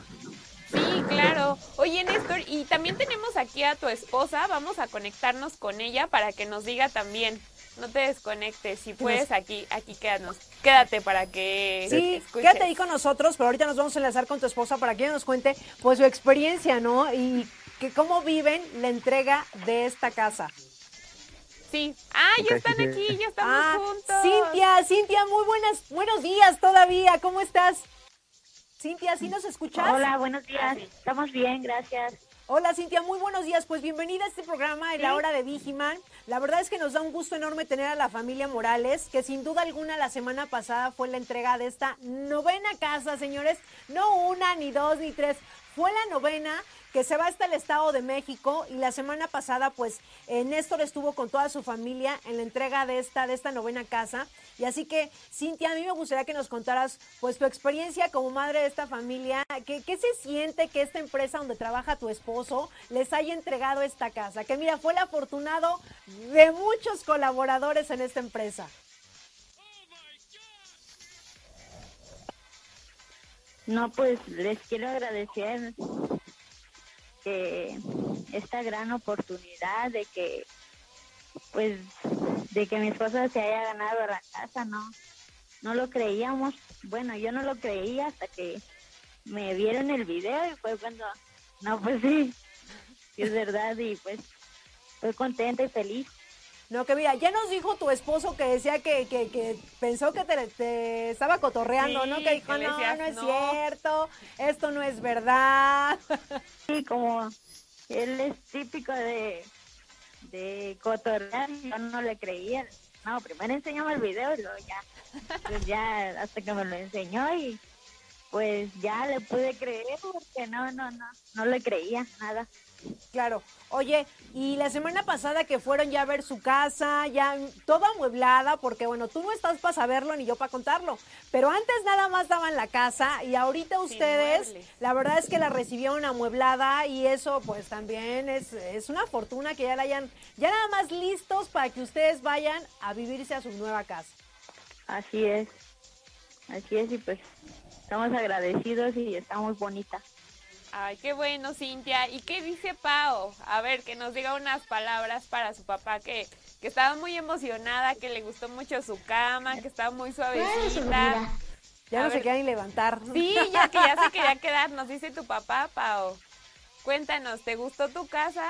Sí, claro. Oye, Néstor, y también tenemos aquí a tu esposa. Vamos a conectarnos con ella para que nos diga también. No te desconectes, si puedes aquí, aquí quédanos. Quédate para que Sí, escuches. quédate ahí con nosotros, pero ahorita nos vamos a enlazar con tu esposa para que ella nos cuente pues su experiencia, ¿no? Y que cómo viven la entrega de esta casa. Sí. Ah, ya están aquí, ya estamos Ah, juntos. Cintia, Cintia, muy buenas, buenos días todavía, ¿cómo estás? Cintia, ¿sí nos escuchas? Hola, buenos días. Estamos bien, gracias. Hola Cintia, muy buenos días. Pues bienvenida a este programa en la hora de Vigiman. La verdad es que nos da un gusto enorme tener a la familia Morales, que sin duda alguna la semana pasada fue la entrega de esta novena casa, señores. No una, ni dos, ni tres. Fue la novena que se va hasta el Estado de México y la semana pasada pues eh, Néstor estuvo con toda su familia en la entrega de esta, de esta novena casa. Y así que Cintia, a mí me gustaría que nos contaras pues tu experiencia como madre de esta familia. ¿Qué, qué se siente que esta empresa donde trabaja tu esposo les haya entregado esta casa? Que mira, fue el afortunado de muchos colaboradores en esta empresa. No, pues les quiero agradecer que esta gran oportunidad de que, pues, de que mi esposa se haya ganado la casa, no, no lo creíamos. Bueno, yo no lo creía hasta que me vieron el video y fue cuando, no, pues sí, sí es verdad y pues, estoy contenta y feliz. No, que mira, ya nos dijo tu esposo que decía que, que, que pensó que te, te estaba cotorreando, Sí, ¿no? Que dijo, que no, no es "No". cierto, esto no es verdad. Sí, como él es típico de, de cotorrear, yo no le creía. No, primero enseñamos el video y luego ya, pues ya hasta que me lo enseñó y, pues ya le pude creer porque no, no, no, no le creía nada. Claro. Oye, y la semana pasada que fueron ya a ver su casa, ya toda amueblada, porque bueno, tú no estás para saberlo ni yo para contarlo, pero antes nada más daban la casa y ahorita ustedes, la verdad es que la recibieron amueblada y eso pues también es, es una fortuna que ya la hayan, ya nada más listos para que ustedes vayan a vivirse a su nueva casa. Así es, así es y pues estamos agradecidos y estamos bonitas. Ay, qué bueno, Cintia. ¿Y qué dice Pau? A ver, que nos diga unas palabras para su papá, que, que estaba muy emocionada, que le gustó mucho su cama, que estaba muy suavecita. Ya A no se ver. quieren levantar. Sí, ya que ya se quería quedar, nos dice tu papá, Pau. Cuéntanos, ¿te gustó tu casa?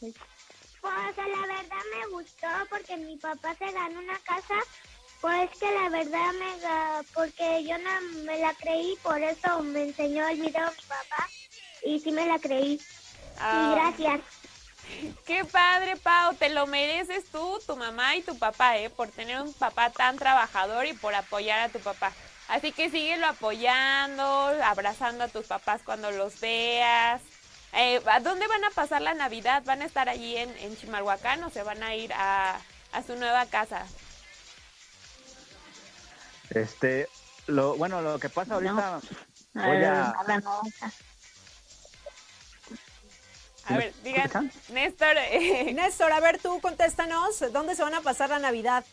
Pues la verdad me gustó porque mi papá se ganó una casa. Pues que la verdad me porque yo no me la creí, por eso me enseñó el video mi papá y sí me la creí. Ah, Y gracias. Qué padre, Pau, te lo mereces tú, tu mamá y tu papá, ¿eh? Por tener un papá tan trabajador y por apoyar a tu papá. Así que síguelo apoyando, abrazando a tus papás cuando los veas. Eh, ¿A dónde van a pasar la Navidad? ¿Van a estar allí en, en Chimalhuacán o se van a ir a, a su nueva casa? Este, lo, bueno, lo que pasa ahorita, voy a... No. A ver, digan? Néstor, eh, Néstor, a ver tú, contéstanos, ¿dónde se van a pasar la Navidad?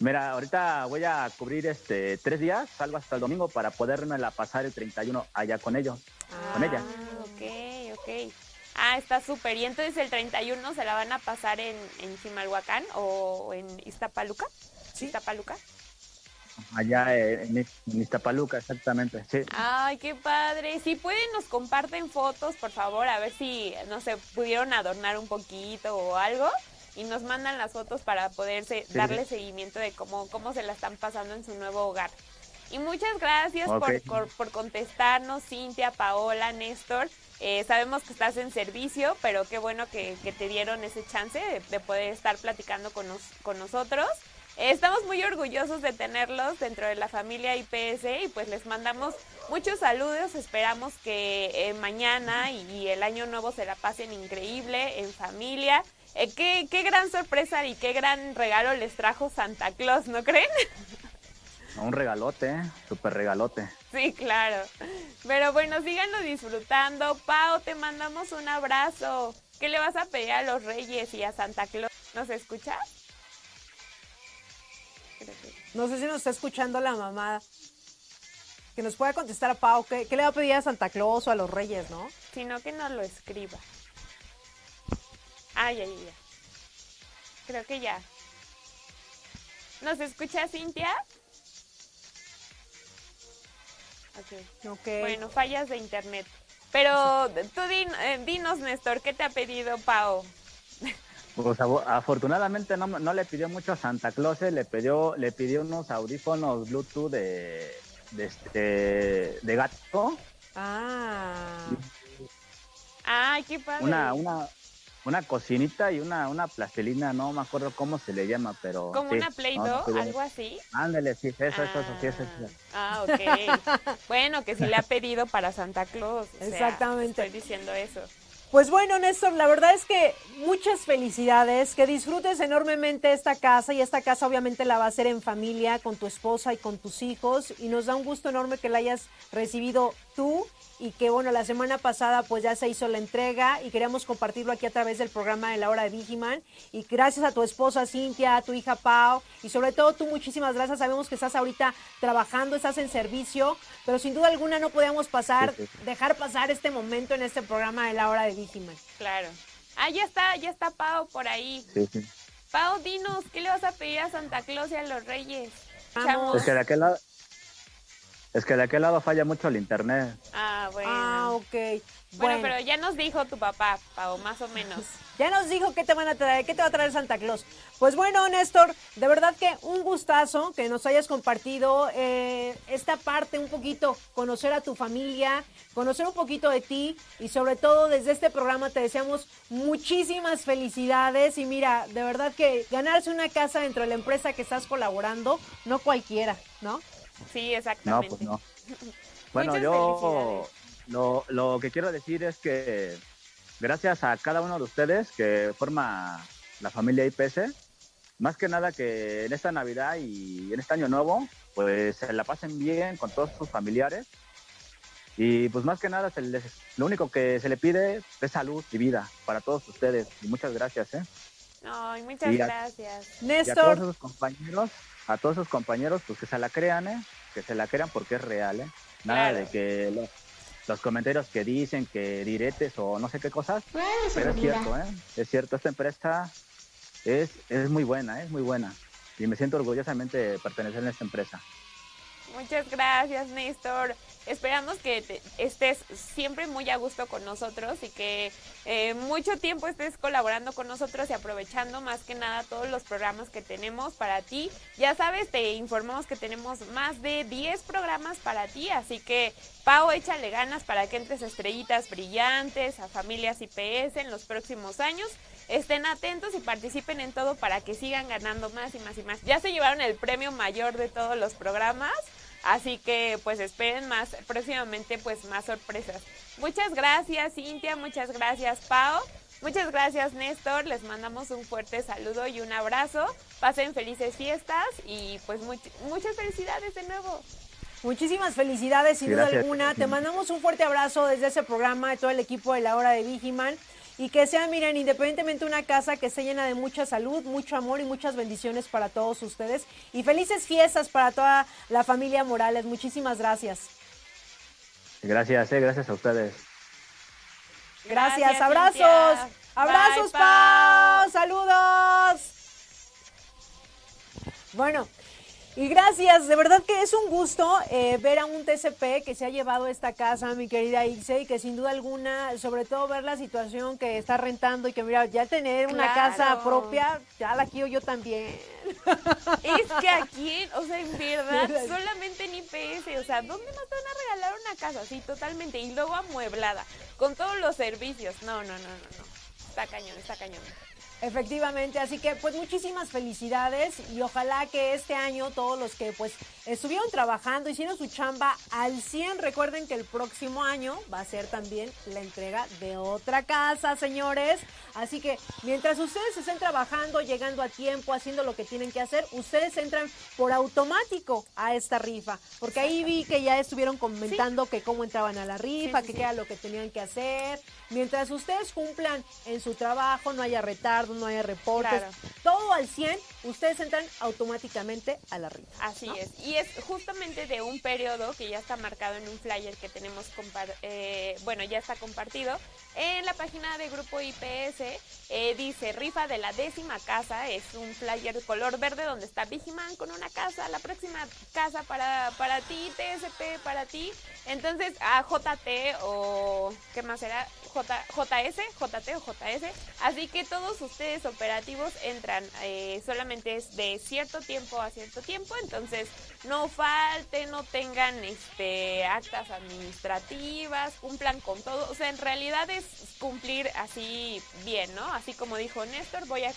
Mira, ahorita voy a cubrir este tres días, salgo hasta el domingo para podérmela pasar el 31 allá con ellos, con ella. Ah, ok, ok. Ah, está súper. ¿Y entonces el 31 se la van a pasar en, en Chimalhuacán o en Iztapaluca? Sí. ¿Iztapaluca? Allá eh, en, en Iztapaluca, exactamente, sí. Ay, qué padre. Si pueden, nos comparten fotos, por favor, a ver si, no sé, pudieron adornar un poquito o algo. Y nos mandan las fotos para poder se- Sí. darle seguimiento de cómo, cómo se la están pasando en su nuevo hogar. Y muchas gracias por, por, por contestarnos, Cintia, Paola, Néstor. Eh, sabemos que estás en servicio, pero qué bueno que, te dieron ese chance de, de poder estar platicando con, nos- con nosotros. Estamos muy orgullosos de tenerlos dentro de la familia IPS y pues les mandamos muchos saludos. Esperamos que eh, mañana y, y el año nuevo se la pasen increíble en familia. Eh, qué, qué gran sorpresa y qué gran regalo les trajo Santa Claus, ¿no creen? Un regalote, ¿eh? súper regalote. Sí, claro. Pero bueno, síganlo disfrutando. Pau, te mandamos un abrazo. ¿Qué le vas a pedir a los reyes y a Santa Claus? ¿Nos escuchas? Creo que- No sé si nos está escuchando la mamá. Que nos pueda contestar a Pau. ¿Qué, qué le va a pedir a Santa Claus o a los Reyes, no? Sino que nos lo escriba. Ay, ay, ay. Creo que ya. ¿Nos escucha Cintia? Bueno, fallas de internet. Pero tú din- eh, dinos, Néstor, ¿qué te ha pedido Pau? Pues afortunadamente no, no le pidió mucho a Santa Claus, eh, le pidió, le pidió unos audífonos Bluetooth de, de, este, de gato, Ah. Ay, qué padre. una, una, una cocinita y una, una plastilina, no me acuerdo cómo se le llama, pero... Como sí, una Play no, Doh, sí, algo así. Ándale, sí, eso, eso, eso, sí, eso, eso. Ah, ok. bueno, que sí le ha pedido para Santa Claus. o sea, Exactamente. Estoy diciendo eso. Pues bueno, Néstor, la verdad es que muchas felicidades, que disfrutes enormemente esta casa y esta casa obviamente la va a hacer en familia, con tu esposa y con tus hijos y nos da un gusto enorme que la hayas recibido tú y que bueno, la semana pasada pues ya se hizo la entrega y queríamos compartirlo aquí a través del programa de la hora de Vigiman y gracias a tu esposa Cintia, a tu hija Pau y sobre todo tú muchísimas gracias, sabemos que estás ahorita trabajando, estás en servicio, pero sin duda alguna no podíamos pasar, dejar pasar este momento en este programa de la hora de Vigiman. Claro. Ah, ya está, ya está Pau por ahí. Sí, sí. Pau, dinos, ¿qué le vas a pedir a Santa Claus y a los Reyes? Vamos. Que de aquel lado, es que de aquel lado falla mucho el internet. Ah, bueno. Ah, ok. Bueno, Bueno. pero ya nos dijo tu papá, Pau, más o menos. Ya nos dijo qué te van a traer, qué te va a traer Santa Claus. Pues bueno, Néstor, de verdad que un gustazo que nos hayas compartido eh, esta parte un poquito, conocer a tu familia, conocer un poquito de ti y sobre todo desde este programa te deseamos muchísimas felicidades y mira, de verdad que ganarse una casa dentro de la empresa que estás colaborando, no cualquiera, ¿no? Sí, No, exactamente. pues no. Bueno, Muchas yo lo, lo que quiero decir es que gracias a cada uno de ustedes que forma la familia IPS, más que nada que en esta Navidad y en este año nuevo, pues se la pasen bien con todos sus familiares. Y pues más que nada, se les- lo único que se le pide es salud y vida para todos ustedes. Y muchas gracias, ¿eh? Ay, muchas Y a- gracias. Y a todos Néstor, esos compañeros, a todos esos compañeros, pues que se la crean, ¿eh? Que se la crean porque es real, ¿eh? Nada Claro. de que lo- los comentarios que dicen que diretes o no sé qué cosas, pero es cierto, ¿eh? Es cierto, esta empresa es, es muy buena, ¿eh? es muy buena. Y me siento orgullosamente de pertenecer a esta empresa. Muchas gracias, Néstor. Esperamos que estés siempre muy a gusto con nosotros y que eh, mucho tiempo estés colaborando con nosotros y aprovechando más que nada todos los programas que tenemos para ti. Ya sabes, te informamos que tenemos más de 10 programas para ti, así que Pau, échale ganas para que entres a estrellitas brillantes, a familias IPS en los próximos años. Estén atentos y participen en todo para que sigan ganando más y más y más. Ya se llevaron el premio mayor de todos los programas. Así que pues esperen más próximamente pues más sorpresas. Muchas gracias Cintia, muchas gracias Pau, muchas gracias Néstor, les mandamos un fuerte saludo y un abrazo. Pasen felices fiestas y pues much- muchas felicidades de nuevo. Muchísimas felicidades, sin duda alguna. Te mandamos un fuerte abrazo desde ese programa de todo el equipo de la hora de Vigiman. Y que sea, miren, independientemente una casa que esté llena de mucha salud, mucho amor y muchas bendiciones para todos ustedes. Y felices fiestas para toda la familia Morales. Muchísimas gracias. Gracias, ¿eh? gracias a ustedes. Gracias, Gracias, abrazos. Cintia. Abrazos, Bye, Pau. Pau. Saludos. Bueno, y gracias, de verdad que es un gusto eh, ver a un TCP que se ha llevado esta casa, mi querida Ilse, y que sin duda alguna, sobre todo ver la situación que está rentando y que mira, ya tener una Claro. casa propia, ya la quiero yo también. Es que aquí, o sea, en verdad, solamente en IPS, o sea, ¿dónde más te van a regalar una casa? Sí, totalmente, y luego amueblada, con todos los servicios. No, no, no, no, no. Está cañón, está cañón. Efectivamente, así que pues muchísimas felicidades y ojalá que este año todos los que pues estuvieron trabajando, hicieron su chamba al 100, recuerden que el próximo año va a ser también la entrega de otra casa, señores. Así que mientras ustedes estén trabajando, llegando a tiempo, haciendo lo que tienen que hacer, ustedes entran por automático a esta rifa, porque ahí vi que ya estuvieron comentando que cómo entraban a la rifa, Sí, sí, que qué era lo que tenían que hacer. Mientras ustedes cumplan en su trabajo, no haya retardo, no haya reportes, Claro. todo al 100, ustedes entran automáticamente a la rifa. Así ¿no? es. Y es justamente de un periodo que ya está marcado en un flyer que tenemos, eh, bueno, ya está compartido. En la página de Grupo IPS eh, dice rifa de la décima casa. Es un flyer de color verde donde está Vigiman con una casa. La próxima casa para, para ti, TSP para ti. Entonces, a JT o ¿qué más era? J, JS, JT o JS. Así que todos ustedes operativos entran, eh, solamente de cierto tiempo a cierto tiempo, entonces no falten, no tengan este actas administrativas, cumplan con todo, o sea, en realidad es cumplir así bien, ¿no? Así como dijo Néstor, voy a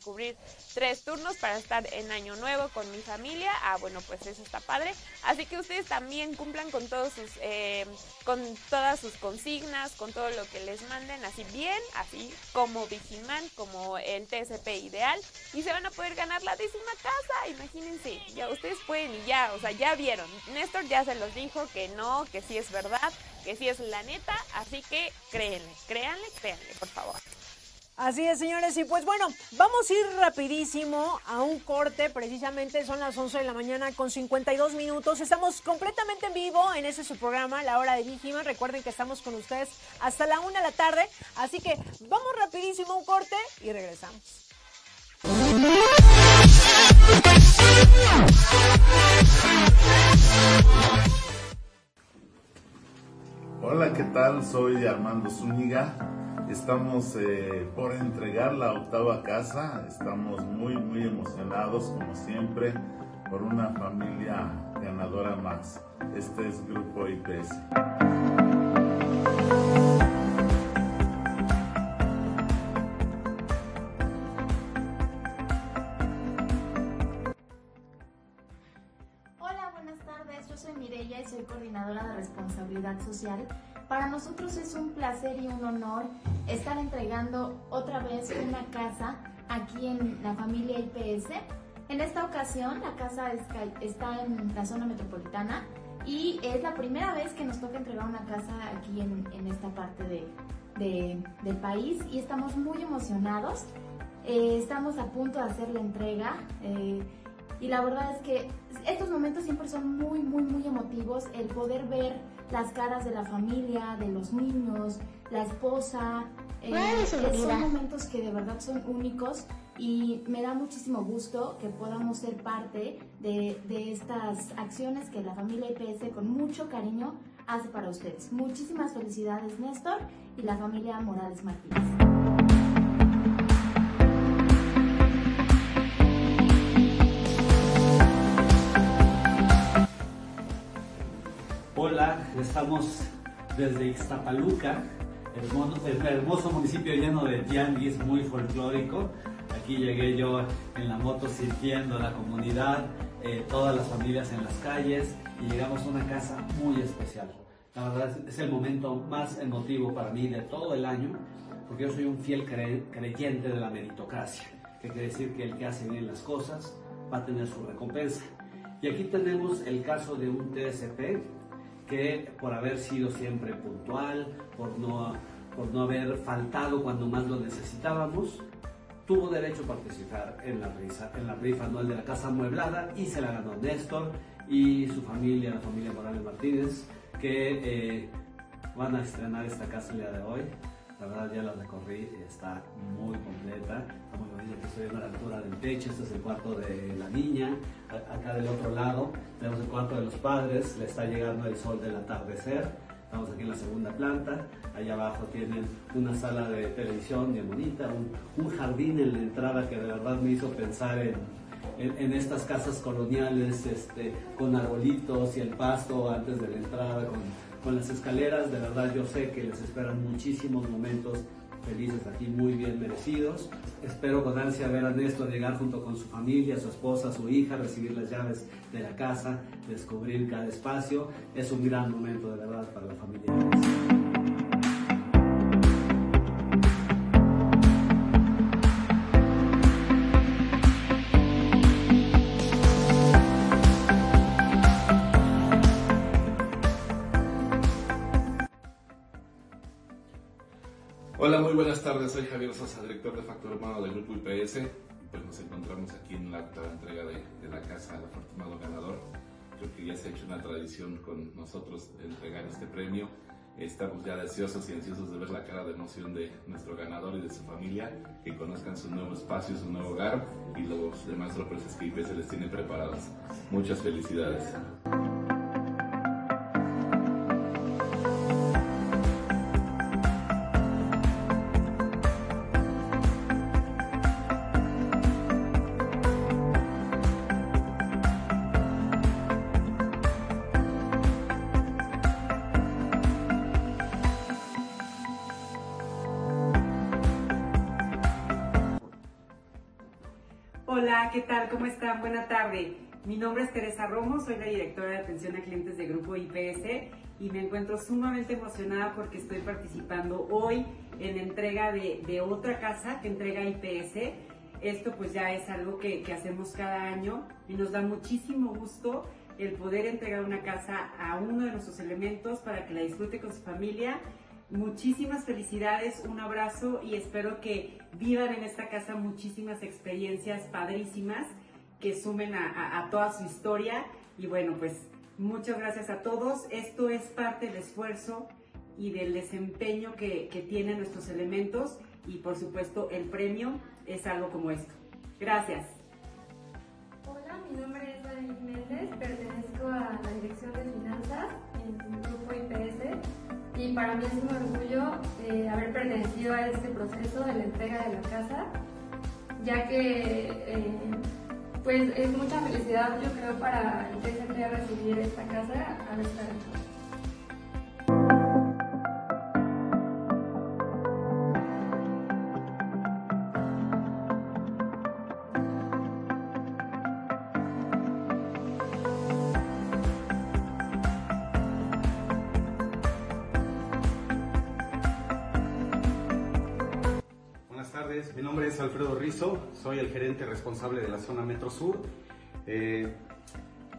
cubrir tres turnos para estar en año nuevo con mi familia, ah, bueno, pues eso está padre, así que ustedes también cumplan con todos sus, eh, con todas sus consignas, con todo lo que les manden, así bien, así como Vigiman, como el TSP ideal, y se van a poder ganar la décima casa, imagínense, ya ustedes pueden y ya, o sea, ya vieron, Néstor ya se los dijo que no, que sí es verdad, que sí es la neta, así que créanle, créanle, créanle, por favor. Así es, señores. Y pues bueno, vamos a ir rapidísimo a un corte. Precisamente son las 11 de la mañana con 52 minutos. Estamos completamente en vivo en ese su programa, La Hora de Víjima. Recuerden que estamos con ustedes hasta la 1 de la tarde. Así que vamos rapidísimo a un corte y regresamos. Hola, ¿qué tal? Soy Armando Zúñiga. Estamos eh, por entregar la octava casa. Estamos muy, muy emocionados, como siempre, por una familia ganadora más. Este es Grupo IPS. Responsabilidad social. Para nosotros es un placer y un honor estar entregando otra vez una casa aquí en la familia IPS. En esta ocasión la casa es- está en la zona metropolitana y es la primera vez que nos toca entregar una casa aquí en, esta parte de- de- del país y estamos muy emocionados. Eh, estamos a punto de hacer la entrega. eh, y la verdad es que estos momentos siempre son muy, muy, muy emotivos. El poder ver las caras de la familia, de los niños, la esposa. eh, son momentos que de verdad son únicos y me da muchísimo gusto que podamos ser parte de, de estas acciones que la familia IPS con mucho cariño hace para ustedes. Muchísimas felicidades Néstor y la familia Morales Martínez. Hola, estamos desde Ixtapaluca, hermoso, hermoso municipio lleno de tianguis, muy folclórico. Aquí llegué yo en la moto sintiendo la comunidad, eh, todas las familias en las calles y llegamos a una casa muy especial. La verdad es el momento más emotivo para mí de todo el año, porque yo soy un fiel cre- creyente de la meritocracia, que quiere decir que el que hace bien las cosas va a tener su recompensa. Y aquí tenemos el caso de un TSP que por haber sido siempre puntual, por no, por no haber faltado cuando más lo necesitábamos, tuvo derecho a participar en la, rifa, en la rifa anual de la Casa Amueblada y se la ganó Néstor y su familia, la familia Morales Martínez, que eh, van a estrenar esta casa el día de hoy. La verdad ya la recorrí, está muy completa, está muy bonita, que estoy a la altura del techo, este es el cuarto de la niña, acá del otro lado tenemos el cuarto de los padres, le está llegando el sol del atardecer, estamos aquí en la segunda planta, allá abajo tienen una sala de televisión bien bonita, un, un jardín en la entrada que de verdad me hizo pensar en, en, en estas casas coloniales este, con arbolitos y el pasto antes de la entrada, con, con las escaleras. De verdad yo sé que les esperan muchísimos momentos felices aquí, muy bien merecidos. Espero con ansia ver a Néstor llegar junto con su familia, su esposa, su hija, recibir las llaves de la casa, descubrir cada espacio. Es un gran momento de verdad para la familia. Muy buenas tardes. Soy Javier Sosa, director de Factor Humano del Grupo IPS. Pues nos encontramos aquí en la octava entrega de, de la Casa del Afortunado Ganador. Creo que ya se ha hecho una tradición con nosotros entregar este premio. Estamos ya deseosos y ansiosos de ver la cara de emoción de nuestro ganador y de su familia, que conozcan su nuevo espacio, su nuevo hogar y los demás sorpresas que IPS les tiene preparadas. Muchas felicidades. ¿Cómo están? Buena tarde. Mi nombre es Teresa Romo, soy la directora de atención a clientes de Grupo IPS y me encuentro sumamente emocionada porque estoy participando hoy en entrega de, de otra casa que entrega IPS. Esto pues ya es algo que, que hacemos cada año y nos da muchísimo gusto el poder entregar una casa a uno de nuestros elementos para que la disfrute con su familia Muchísimas felicidades, un abrazo y espero que vivan en esta casa muchísimas experiencias padrísimas que sumen a, toda su historia. Y bueno, pues muchas gracias a todos. Esto es parte del esfuerzo y del desempeño que, que tienen nuestros elementos y por supuesto el premio es algo como esto. Gracias. Hola, mi nombre es Dani Méndez, pertenezco a la Dirección de Finanzas y para mí es un orgullo eh, haber pertenecido a este proceso de la entrega de la casa, ya que eh, pues es mucha felicidad yo creo para el TCP recibir esta casa al estar Soy el gerente responsable de la zona Metro Sur. Eh,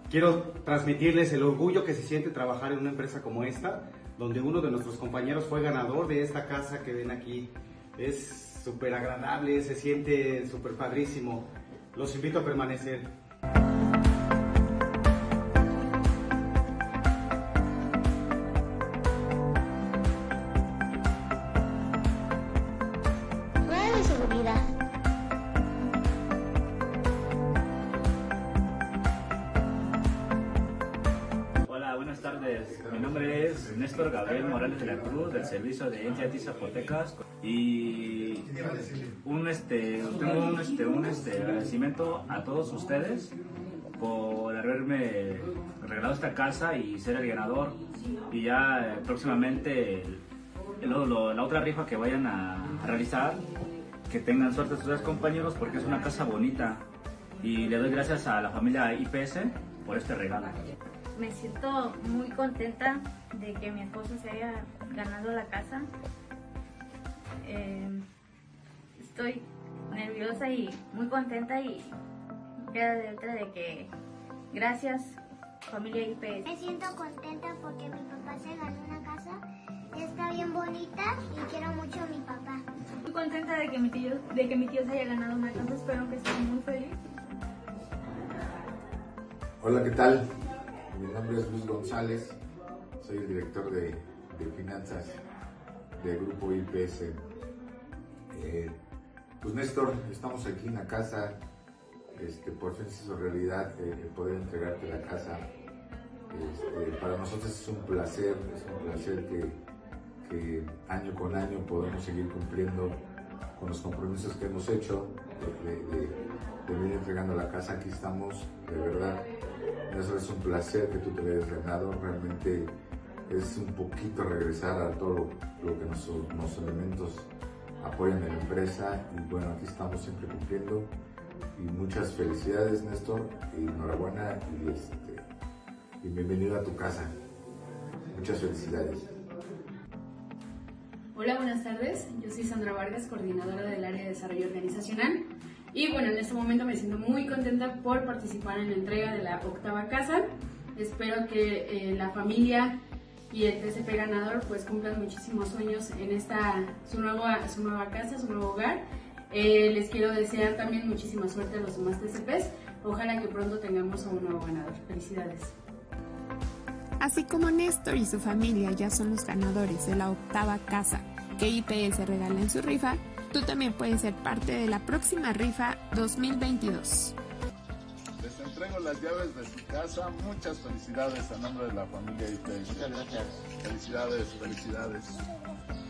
quiero transmitirles el orgullo que se siente trabajar en una empresa como esta, donde uno de nuestros compañeros fue ganador de esta casa que ven aquí. Es súper agradable, se siente súper padrísimo. Los invito a permanecer. De la Cruz del servicio de Entiati Zapotecas y un este tengo un este un este agradecimiento a todos ustedes por haberme regalado esta casa y ser el ganador y ya eh, próximamente la otra rifa que vayan a, a realizar que tengan suerte sus compañeros porque es una casa bonita y le doy gracias a la familia IPS por este regalo. Me siento muy contenta de que mi esposo se haya ganado la casa. Eh, estoy nerviosa y muy contenta y queda de otra de que gracias familia IPS. Me siento contenta porque mi papá se ganó una casa. Está bien bonita y quiero mucho a mi papá. Muy contenta de que mi tío, de que mi tío se haya ganado una casa. Espero que esté muy feliz. Hola, ¿qué tal? Mi nombre es Luis González, soy el director de, finanzas del grupo IPS. Eh, pues Néstor, estamos aquí en la casa, este, por fin se hizo realidad eh, poder entregarte la casa. Este, para nosotros es un placer, es un placer que, año con año podemos seguir cumpliendo con los compromisos que hemos hecho de venir entregando la casa. Aquí estamos, de verdad. Eso es un placer que tú te hayas ganado. Realmente es un poquito regresar a todo lo, que nuestros, los elementos apoyan en la empresa. Y bueno, aquí estamos siempre cumpliendo. Y muchas felicidades, Néstor. Y enhorabuena y, este, y bienvenido a tu casa. Muchas felicidades. Hola, buenas tardes. Yo soy Sandra Vargas, coordinadora del área de desarrollo organizacional. Y bueno, en este momento me siento muy contenta por participar en la entrega de la octava casa. Espero que eh, la familia y el TCP ganador pues cumplan muchísimos sueños en esta su nueva, su nueva casa, su nuevo hogar. Eh, les quiero desear también muchísima suerte a los demás TCPs. Ojalá que pronto tengamos a un nuevo ganador. Felicidades. Así como Néstor y su familia ya son los ganadores de la octava casa que IPS regala en su rifa, tú también puedes ser parte de la próxima rifa 2022. Les entrego las llaves de su casa. Muchas felicidades a nombre de la familia IPS. Muchas gracias. Felicidades, felicidades.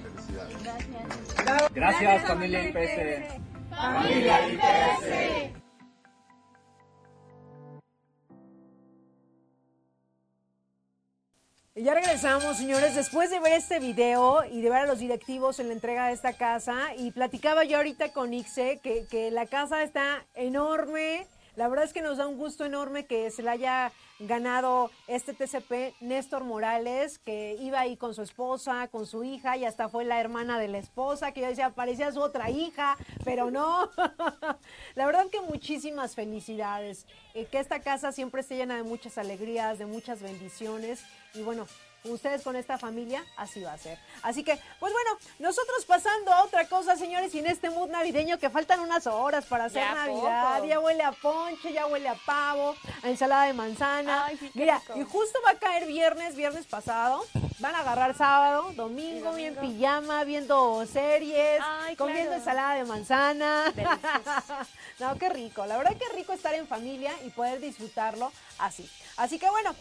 Felicidades. Gracias, familia IPS. Familia IPS. Y ya regresamos, señores, después de ver este video y de ver a los directivos en la entrega de esta casa. Y platicaba yo ahorita con Ixe que, que la casa está enorme. La verdad es que nos da un gusto enorme que se le haya ganado este TCP Néstor Morales, que iba ahí con su esposa, con su hija, y hasta fue la hermana de la esposa, que yo decía, parecía su otra hija, pero no. la verdad que muchísimas felicidades. Eh, que esta casa siempre esté llena de muchas alegrías, de muchas bendiciones. Y bueno, ustedes con esta familia, así va a ser. Así que, pues bueno, nosotros pasando a otra cosa, señores, y en este mood navideño que faltan unas horas para hacer Ya Navidad. poco. Ya huele a ponche, ya huele a pavo, a ensalada de manzana. Ay, Mira, rico. y justo va a caer viernes, viernes pasado. Van a agarrar sábado, domingo, bien pijama, viendo series, Ay, comiendo claro. ensalada de manzana. no, qué rico. La verdad que rico estar en familia y poder disfrutarlo así. Así que bueno,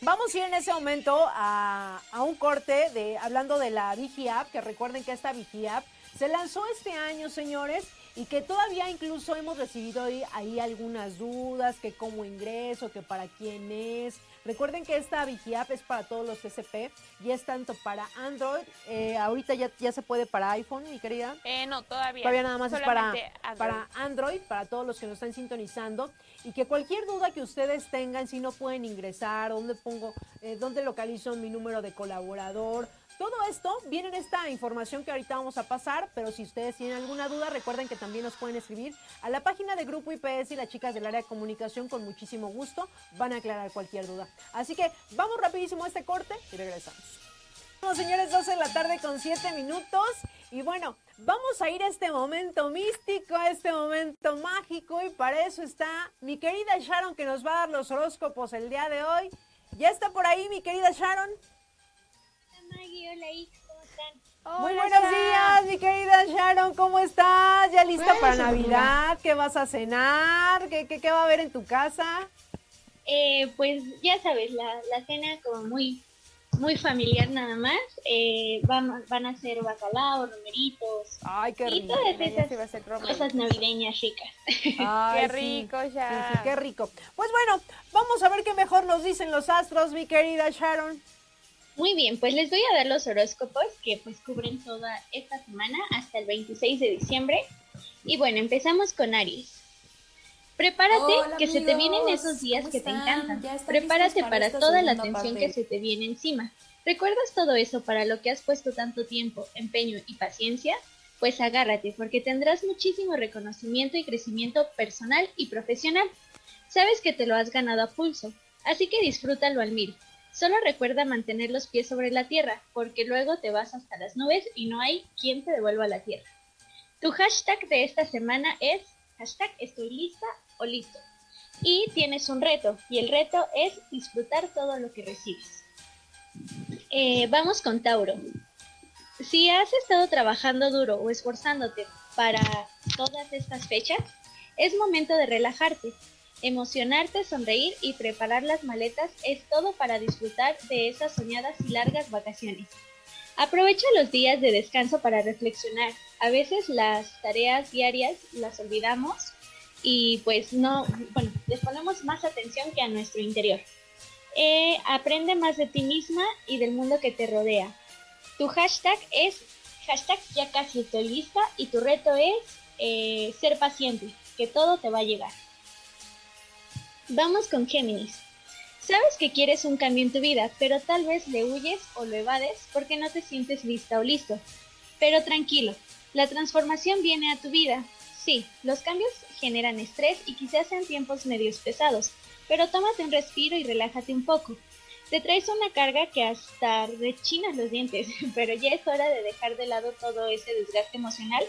Vamos a ir en ese momento a, a un corte de hablando de la VigiApp, que recuerden que esta VigiApp se lanzó este año, señores, y que todavía incluso hemos recibido ahí, ahí algunas dudas, que cómo ingreso, que para quién es. Recuerden que esta VigiApp es para todos los SP y es tanto para Android, eh, ahorita ya, ya se puede para iPhone, mi querida. Eh, no, todavía. Todavía nada más es para Android. para Android, para todos los que nos están sintonizando. Y que cualquier duda que ustedes tengan, si no pueden ingresar, dónde pongo, eh, dónde localizo mi número de colaborador. Todo esto viene en esta información que ahorita vamos a pasar, pero si ustedes tienen alguna duda, recuerden que también nos pueden escribir a la página de Grupo IPS y las chicas del área de comunicación con muchísimo gusto van a aclarar cualquier duda. Así que vamos rapidísimo a este corte y regresamos. Bueno, señores, 12 de la tarde con 7 minutos. Y bueno, vamos a ir a este momento místico, a este momento mágico. Y para eso está mi querida Sharon, que nos va a dar los horóscopos el día de hoy. ¿Ya está por ahí, mi querida Sharon? Maggie, hola, Ix, ¿cómo están? Muy buenos días, mi querida Sharon. ¿Cómo estás? ¿Ya lista para. Navidad? ¿Qué vas a cenar? ¿Qué, qué, qué va a haber en tu casa? Eh, pues ya sabes, la, la cena como muy muy familiar nada más. Eh, van, van a ser bacalao, romeritos. Ay, qué y rico. todas Ya esas va a hacer cosas navideñas ricas. Ay, Qué rico, Sí, ya. sí, qué rico. Pues bueno, vamos a ver qué mejor nos dicen los astros, mi querida Sharon. Muy bien, pues les voy a dar los horóscopos que pues cubren toda esta semana hasta el 26 de diciembre. Y bueno, empezamos con Aries. Prepárate Hola, que se te vienen esos días ¿Cómo que te encantan. ¿Ya están Prepárate para toda la atención parte? que se te viene encima. ¿Recuerdas todo eso para lo que has puesto tanto tiempo, empeño y paciencia? Pues agárrate, porque tendrás muchísimo reconocimiento y crecimiento personal y profesional. Sabes que te lo has ganado a pulso, así que disfrútalo al mil. Solo recuerda mantener los pies sobre la tierra, porque luego te vas hasta las nubes y no hay quien te devuelva a la tierra. Tu hashtag de esta semana es hashtag estoy lista o listo. Y tienes un reto, y el reto es disfrutar todo lo que recibes. Eh, vamos con Tauro. Si has estado trabajando duro o esforzándote para todas estas fechas, es momento de relajarte, emocionarte, sonreír y preparar las maletas es todo para disfrutar de esas soñadas y largas vacaciones. Aprovecha los días de descanso para reflexionar. A veces las tareas diarias las olvidamos y pues no, bueno, les ponemos más atención que a nuestro interior. Eh, aprende más de ti misma y del mundo que te rodea. Tu hashtag es hashtag ya casi estoy lista y tu reto es eh, ser paciente, que todo te va a llegar. Vamos con Géminis. Sabes que quieres un cambio en tu vida, pero tal vez le huyes o lo evades porque no te sientes lista o listo. Pero tranquilo, la transformación viene a tu vida. Sí, los cambios generan estrés y quizás sean tiempos medios pesados, pero tómate un respiro y relájate un poco. Te traes una carga que hasta rechinas los dientes, pero ya es hora de dejar de lado todo ese desgaste emocional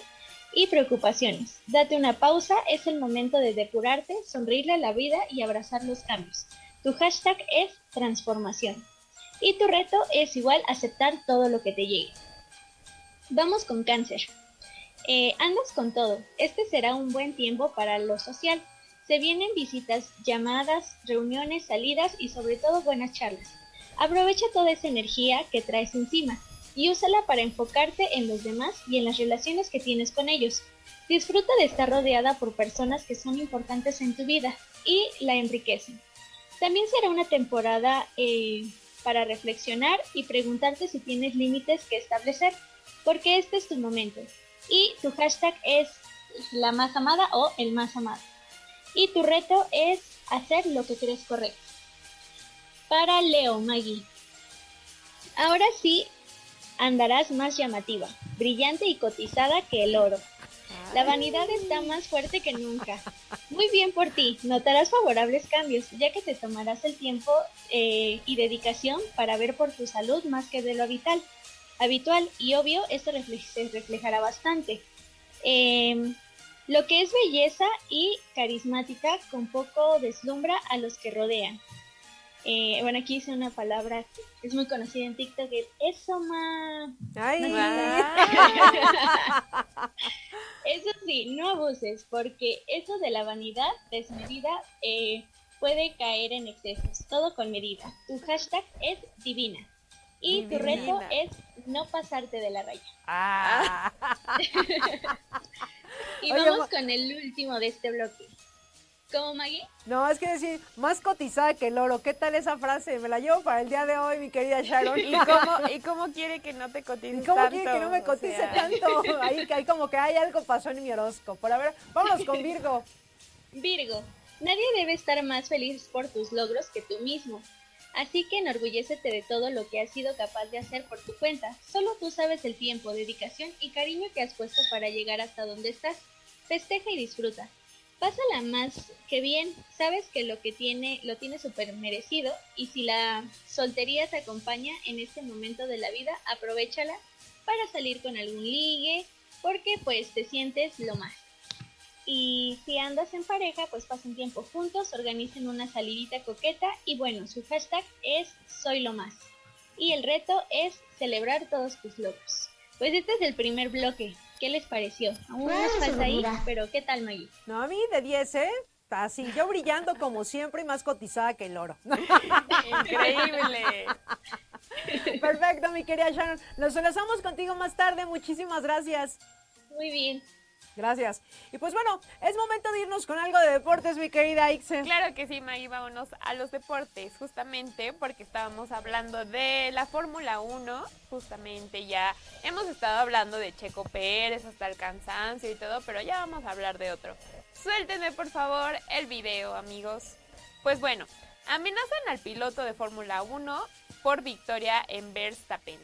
y preocupaciones. Date una pausa, es el momento de depurarte, sonreírle a la vida y abrazar los cambios. Tu hashtag es transformación. Y tu reto es igual aceptar todo lo que te llegue. Vamos con cáncer. Eh, andas con todo. Este será un buen tiempo para lo social. Se vienen visitas, llamadas, reuniones, salidas y sobre todo buenas charlas. Aprovecha toda esa energía que traes encima y úsala para enfocarte en los demás y en las relaciones que tienes con ellos. Disfruta de estar rodeada por personas que son importantes en tu vida y la enriquecen. También será una temporada eh, para reflexionar y preguntarte si tienes límites que establecer, porque este es tu momento. Y tu hashtag es la más amada o el más amado. Y tu reto es hacer lo que crees correcto. Para Leo, Maggie. Ahora sí andarás más llamativa, brillante y cotizada que el oro. La vanidad está más fuerte que nunca. Muy bien por ti, notarás favorables cambios, ya que te tomarás el tiempo eh, y dedicación para ver por tu salud más que de lo habitual. Habitual y obvio, esto refle- se reflejará bastante. Em, lo que es belleza y carismática con poco deslumbra a los que rodean. Eh, bueno, aquí hice una palabra que es muy conocida en TikTok, el eso ma. Ay. No Eso sí, no abuses, porque eso de la vanidad desmedida, eh, puede caer en excesos, todo con medida. Tu hashtag es divina. Y tu reto es no pasarte de la raya. Ah. y Oye, vamos con el último de este bloque. ¿Cómo, Maggie? No, es que decir, más cotizada que el oro. ¿Qué tal esa frase? Me la llevo para el día de hoy, mi querida Sharon. ¿Y cómo, ¿Y cómo quiere que no te cotices ¿Y cómo tanto? quiere que no me O cotice sea. tanto? Ahí, ahí como que hay algo pasó en mi horóscopo. A ver, vámonos con Virgo. Virgo, nadie debe estar más feliz por tus logros que tú mismo. Así que enorgullécete de todo lo que has sido capaz de hacer por tu cuenta. Solo tú sabes el tiempo, dedicación y cariño que has puesto para llegar hasta donde estás. Festeja y disfruta. Pásala más que bien, sabes que lo que tiene lo tiene súper merecido y si la soltería te acompaña en este momento de la vida, aprovechala para salir con algún ligue, porque pues te sientes lo más. Y si andas en pareja, pues pasen tiempo juntos, organicen una salidita coqueta y bueno, su hashtag es soy lo más. Y el reto es celebrar todos tus logros. Pues este es el primer bloque. ¿Qué les pareció? Aún nos falta ahí, pero ¿qué tal, Maggie? No, a mí de 10, ¿eh? Así, yo brillando como siempre y más cotizada que el oro. Increíble. Perfecto, mi querida Sharon. Nos enlazamos contigo más tarde. Muchísimas gracias. Muy bien. Gracias. Y pues bueno, es momento de irnos con algo de deportes, mi querida Ixe. Claro que sí, Maggie, vámonos a los deportes, justamente porque estábamos hablando de la Fórmula 1, justamente ya hemos estado hablando de Checo Pérez hasta el cansancio y todo, pero ya vamos a hablar de otro. Suéltenme por favor el video, amigos. Pues bueno, amenazan al piloto de Fórmula 1 por victoria en Verstappen.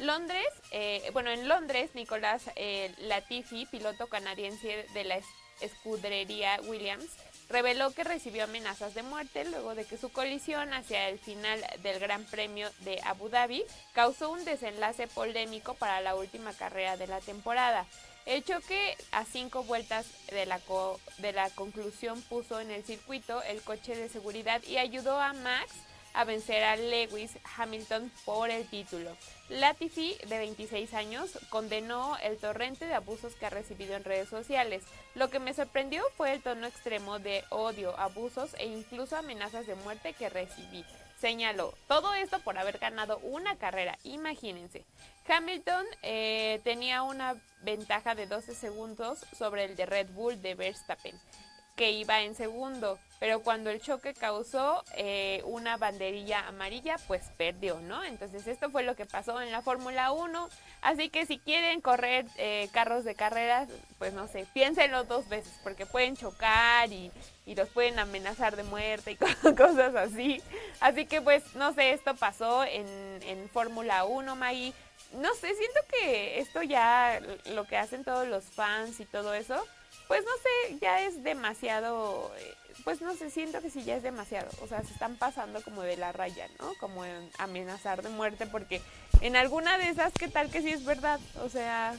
Londres, eh, bueno, en Londres, Nicolás eh, Latifi, piloto canadiense de la es- escudería Williams, reveló que recibió amenazas de muerte luego de que su colisión hacia el final del Gran Premio de Abu Dhabi causó un desenlace polémico para la última carrera de la temporada. El choque a cinco vueltas de la, co- de la conclusión puso en el circuito el coche de seguridad y ayudó a Max a vencer a Lewis Hamilton por el título. Latifi, de 26 años, condenó el torrente de abusos que ha recibido en redes sociales. Lo que me sorprendió fue el tono extremo de odio, abusos e incluso amenazas de muerte que recibí. Señaló, todo esto por haber ganado una carrera, imagínense. Hamilton eh, tenía una ventaja de 12 segundos sobre el de Red Bull de Verstappen que iba en segundo, pero cuando el choque causó eh, una banderilla amarilla, pues perdió, ¿no? Entonces esto fue lo que pasó en la Fórmula 1, así que si quieren correr eh, carros de carreras, pues no sé, piénsenlo dos veces, porque pueden chocar y, y los pueden amenazar de muerte y co- cosas así. Así que pues no sé, esto pasó en, en Fórmula 1, Maggie. No sé, siento que esto ya, lo que hacen todos los fans y todo eso, pues no sé, ya es demasiado, eh, pues no sé, siento que sí ya es demasiado, o sea, se están pasando como de la raya, ¿no? Como en amenazar de muerte, porque en alguna de esas, ¿qué tal que sí es verdad? O sea,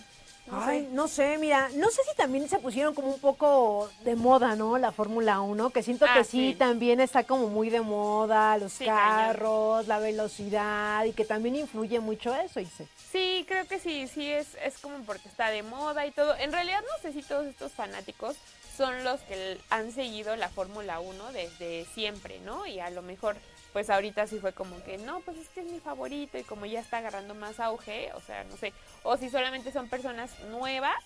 no Ay, sé. no sé, mira, no sé si también se pusieron como un poco de moda, ¿no? La Fórmula 1, que siento Ah, que sí, sí. también está como muy de moda, los Sí, carros, la velocidad, y que también influye mucho eso, Ixe. Sí, creo que sí, sí es, es como porque está de moda y todo. En realidad no sé si todos estos fanáticos son los que han seguido la Fórmula 1 desde siempre, ¿no? Y a lo mejor, pues ahorita sí fue como que, no, pues es que es mi favorito y como ya está agarrando más auge, o sea, no sé. O si solamente son personas nuevas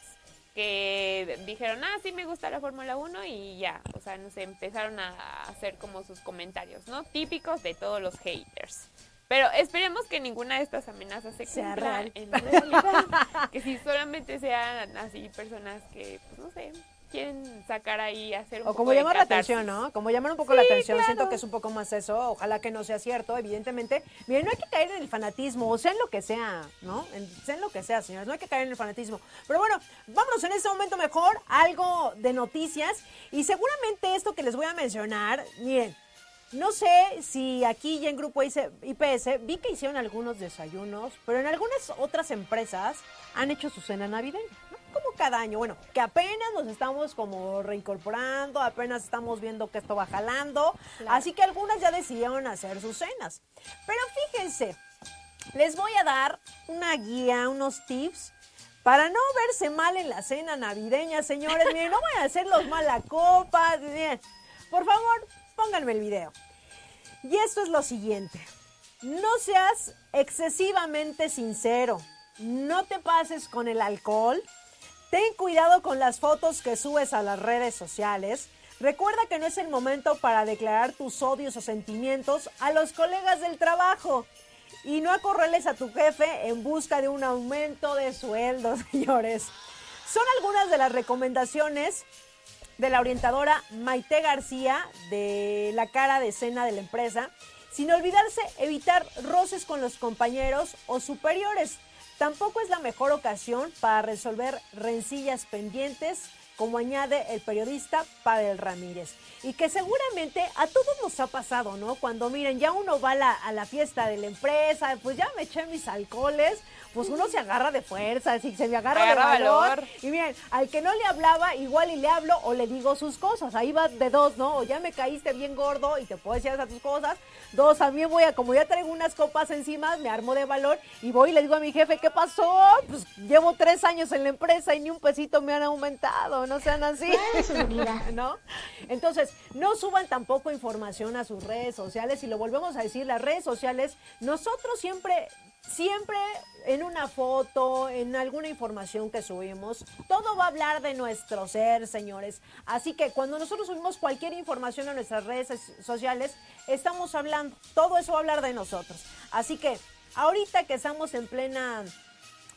que dijeron, ah, sí me gusta la Fórmula 1 y ya, o sea, no sé, empezaron a hacer como sus comentarios, ¿no? Típicos de todos los haters. Pero esperemos que ninguna de estas amenazas se Sea cumpla real. en realidad. que si solamente sean así personas que, pues no sé, quieren sacar ahí, hacer un O poco como de llamar la atención, ¿no? Como llamar un poco la atención. Siento que es un poco más eso. Ojalá que no sea cierto, evidentemente. Miren, no hay que caer en el fanatismo, o sea en lo que sea, ¿no? En, sea en lo que sea, señores. No hay que caer en el fanatismo. Pero bueno, vámonos en este momento mejor algo de noticias. Y seguramente esto que les voy a mencionar, miren. No sé si aquí ya en Grupo IPS vi que hicieron algunos desayunos, pero en algunas otras empresas han hecho su cena navideña, ¿no? Como cada año. Bueno, que apenas nos estamos como reincorporando, apenas estamos viendo que esto va jalando. Así que algunas ya decidieron hacer sus cenas. Pero fíjense, les voy a dar una guía, unos tips para no verse mal en la cena navideña, señores. Miren, no vayan a hacer los malacopas. Miren, por favor, pónganme el video. Y esto es lo siguiente. No seas excesivamente sincero. No te pases con el alcohol. Ten cuidado con las fotos que subes a las redes sociales. Recuerda que no es el momento para declarar tus odios o sentimientos a los colegas del trabajo. Y no acorrales a tu jefe en busca de un aumento de sueldo, señores. Son algunas de las recomendaciones de la orientadora Maite García de la cara de escena de la empresa. Sin olvidarse evitar roces con los compañeros o superiores. Tampoco es la mejor ocasión para resolver rencillas pendientes, como añade el periodista Pavel Ramírez. Y que seguramente a todos nos ha pasado, ¿no? Cuando miren, ya uno va a la, fiesta de la empresa, pues ya me eché mis alcoholes, pues uno se agarra de fuerza, si se me agarra, de valor. valor. Y miren, al que no le hablaba, igual y le hablo o le digo sus cosas. Ahí va de dos, ¿no? O ya me caíste bien gordo y te puedo decir esas tus cosas. Dos, también voy a, como ya traigo unas copas encima, me armo de valor y voy y le digo a mi jefe, ¿qué pasó? Pues llevo tres años en la empresa y ni un pesito me han aumentado, no sean así. ¿No? Entonces, no suban tampoco información a sus redes sociales y lo volvemos a decir, las redes sociales, nosotros siempre siempre en una foto, en alguna información que subimos, todo va a hablar de nuestro ser, señores. Así que cuando nosotros subimos cualquier información a nuestras redes sociales, estamos hablando, todo eso va a hablar de nosotros. Así que ahorita que estamos en plena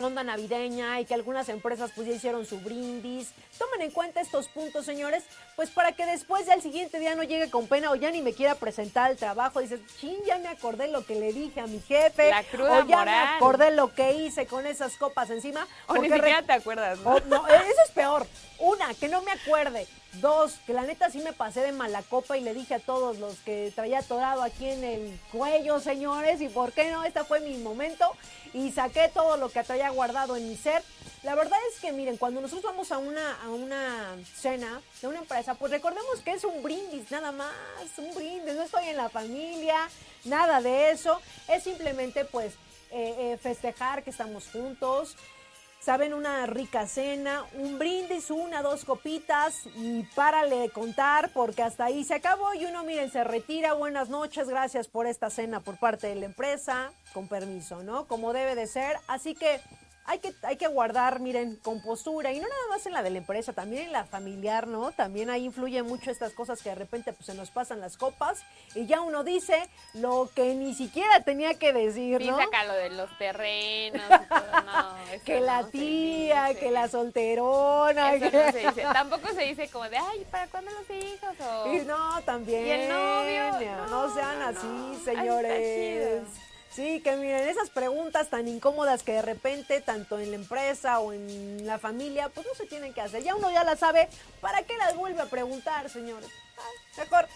onda navideña y que algunas empresas pues ya hicieron su brindis. Tomen en cuenta estos puntos, señores, pues para que después ya el siguiente día no llegue con pena o ya ni me quiera presentar al trabajo. Dices, chin, ya me acordé lo que le dije a mi jefe. La cruda o ya me acordé lo que hice con esas copas encima. O ni siquiera te acuerdas, ¿no? o- no, eso es peor. Una, que no me acuerde. Dos, que la neta sí me pasé de mala copa y le dije a todos los que traía atorado aquí en el cuello, señores, y por qué no, este fue mi momento. Y saqué todo lo que traía guardado en mi ser. La verdad es que, miren, cuando nosotros vamos a una, a una cena de una empresa, pues recordemos que es un brindis, nada más, un brindis. No estoy en la familia, nada de eso. Es simplemente, pues, eh, eh, festejar que estamos juntos, saben, una rica cena, un brindis, una, dos copitas y párale de contar porque hasta ahí se acabó. Y uno, miren, se retira, buenas noches, gracias por esta cena por parte de la empresa, con permiso, ¿no? Como debe de ser, así que hay que, hay que guardar, miren, compostura y no nada más en la de la empresa, también en la familiar, ¿no? También ahí influyen mucho estas cosas que de repente pues, se nos pasan las copas y ya uno dice lo que ni siquiera tenía que decir, ¿no? saca lo de los terrenos y todo, no, que la no tía, que la solterona. Eso que- no se dice. Tampoco se dice como de, ay, ¿para cuándo los hijos? O... Y no, también. Y el novio, No, no, sean así. Ay, señores. chido. Sí, que miren, esas preguntas tan incómodas que de repente, tanto en la empresa o en la familia, pues no se tienen que hacer. Ya uno ya las sabe, ¿para qué las vuelve a preguntar, señores? Ah, mejor.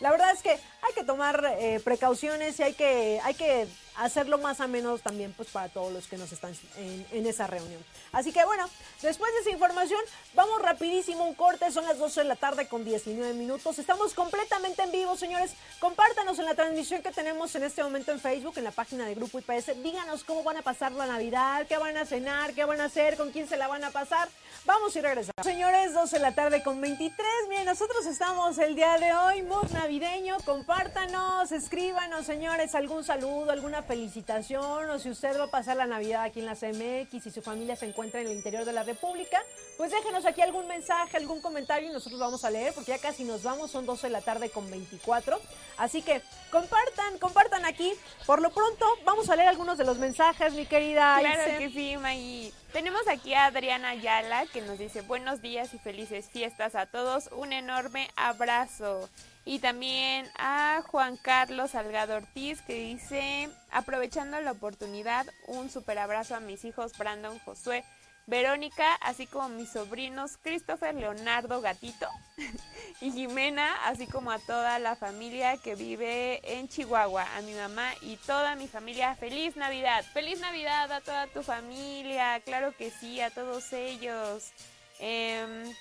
La verdad es que hay que tomar eh, precauciones y hay que, hay que hacerlo más a menos también pues para todos los que nos están en, en esa reunión. Así que bueno, después de esa información, vamos rapidísimo un corte, son las 12 de la tarde con 19 minutos. Estamos completamente en vivo, señores. Compártanos en la transmisión que tenemos en este momento en Facebook, en la página de Grupo IPS. Díganos cómo van a pasar la Navidad, qué van a cenar, qué van a hacer, con quién se la van a pasar. Vamos y regresamos. Señores, 12 de la tarde con 23. Miren, nosotros estamos el día de hoy, mood navideño. Compártanos, escríbanos, señores, algún saludo, alguna felicitación o si usted va a pasar la Navidad aquí en la CMX y su familia se encuentra en el interior de la República, pues déjenos aquí algún mensaje, algún comentario y nosotros vamos a leer porque ya casi nos vamos, son 12 de la tarde con 24. Así que compartan, compartan aquí. Por lo pronto, vamos a leer algunos de los mensajes, mi querida Claro que sí, Maggie. Tenemos aquí a Adriana Ayala que nos dice buenos días y felices fiestas a todos. Un enorme abrazo. Y también a Juan Carlos Salgado Ortiz que dice, aprovechando la oportunidad, un super abrazo a mis hijos Brandon, Josué, Verónica, así como mis sobrinos Christopher, Leonardo, Gatito y Jimena, así como a toda la familia que vive en Chihuahua, a mi mamá y toda mi familia. ¡Feliz Navidad! ¡Feliz Navidad a toda tu familia! Claro que sí, a todos ellos. Em,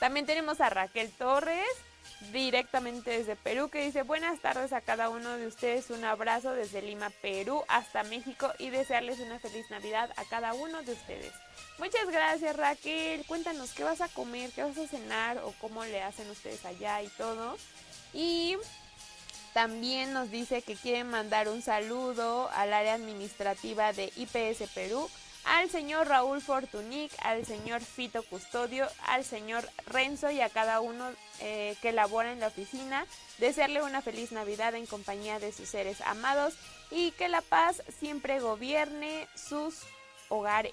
también tenemos a Raquel Torres, directamente desde Perú, que dice buenas tardes a cada uno de ustedes, un abrazo desde Lima, Perú, hasta México y desearles una feliz Navidad a cada uno de ustedes. Muchas gracias Raquel, cuéntanos qué vas a comer, qué vas a cenar o cómo le hacen ustedes allá y todo. Y también nos dice que quiere mandar un saludo al área administrativa de IPS Perú, al señor Raúl Fortunic, al señor Fito Custodio, al señor Renzo y a cada uno eh, que labora en la oficina. Desearle una feliz Navidad en compañía de sus seres amados y que la paz siempre gobierne sus hogares.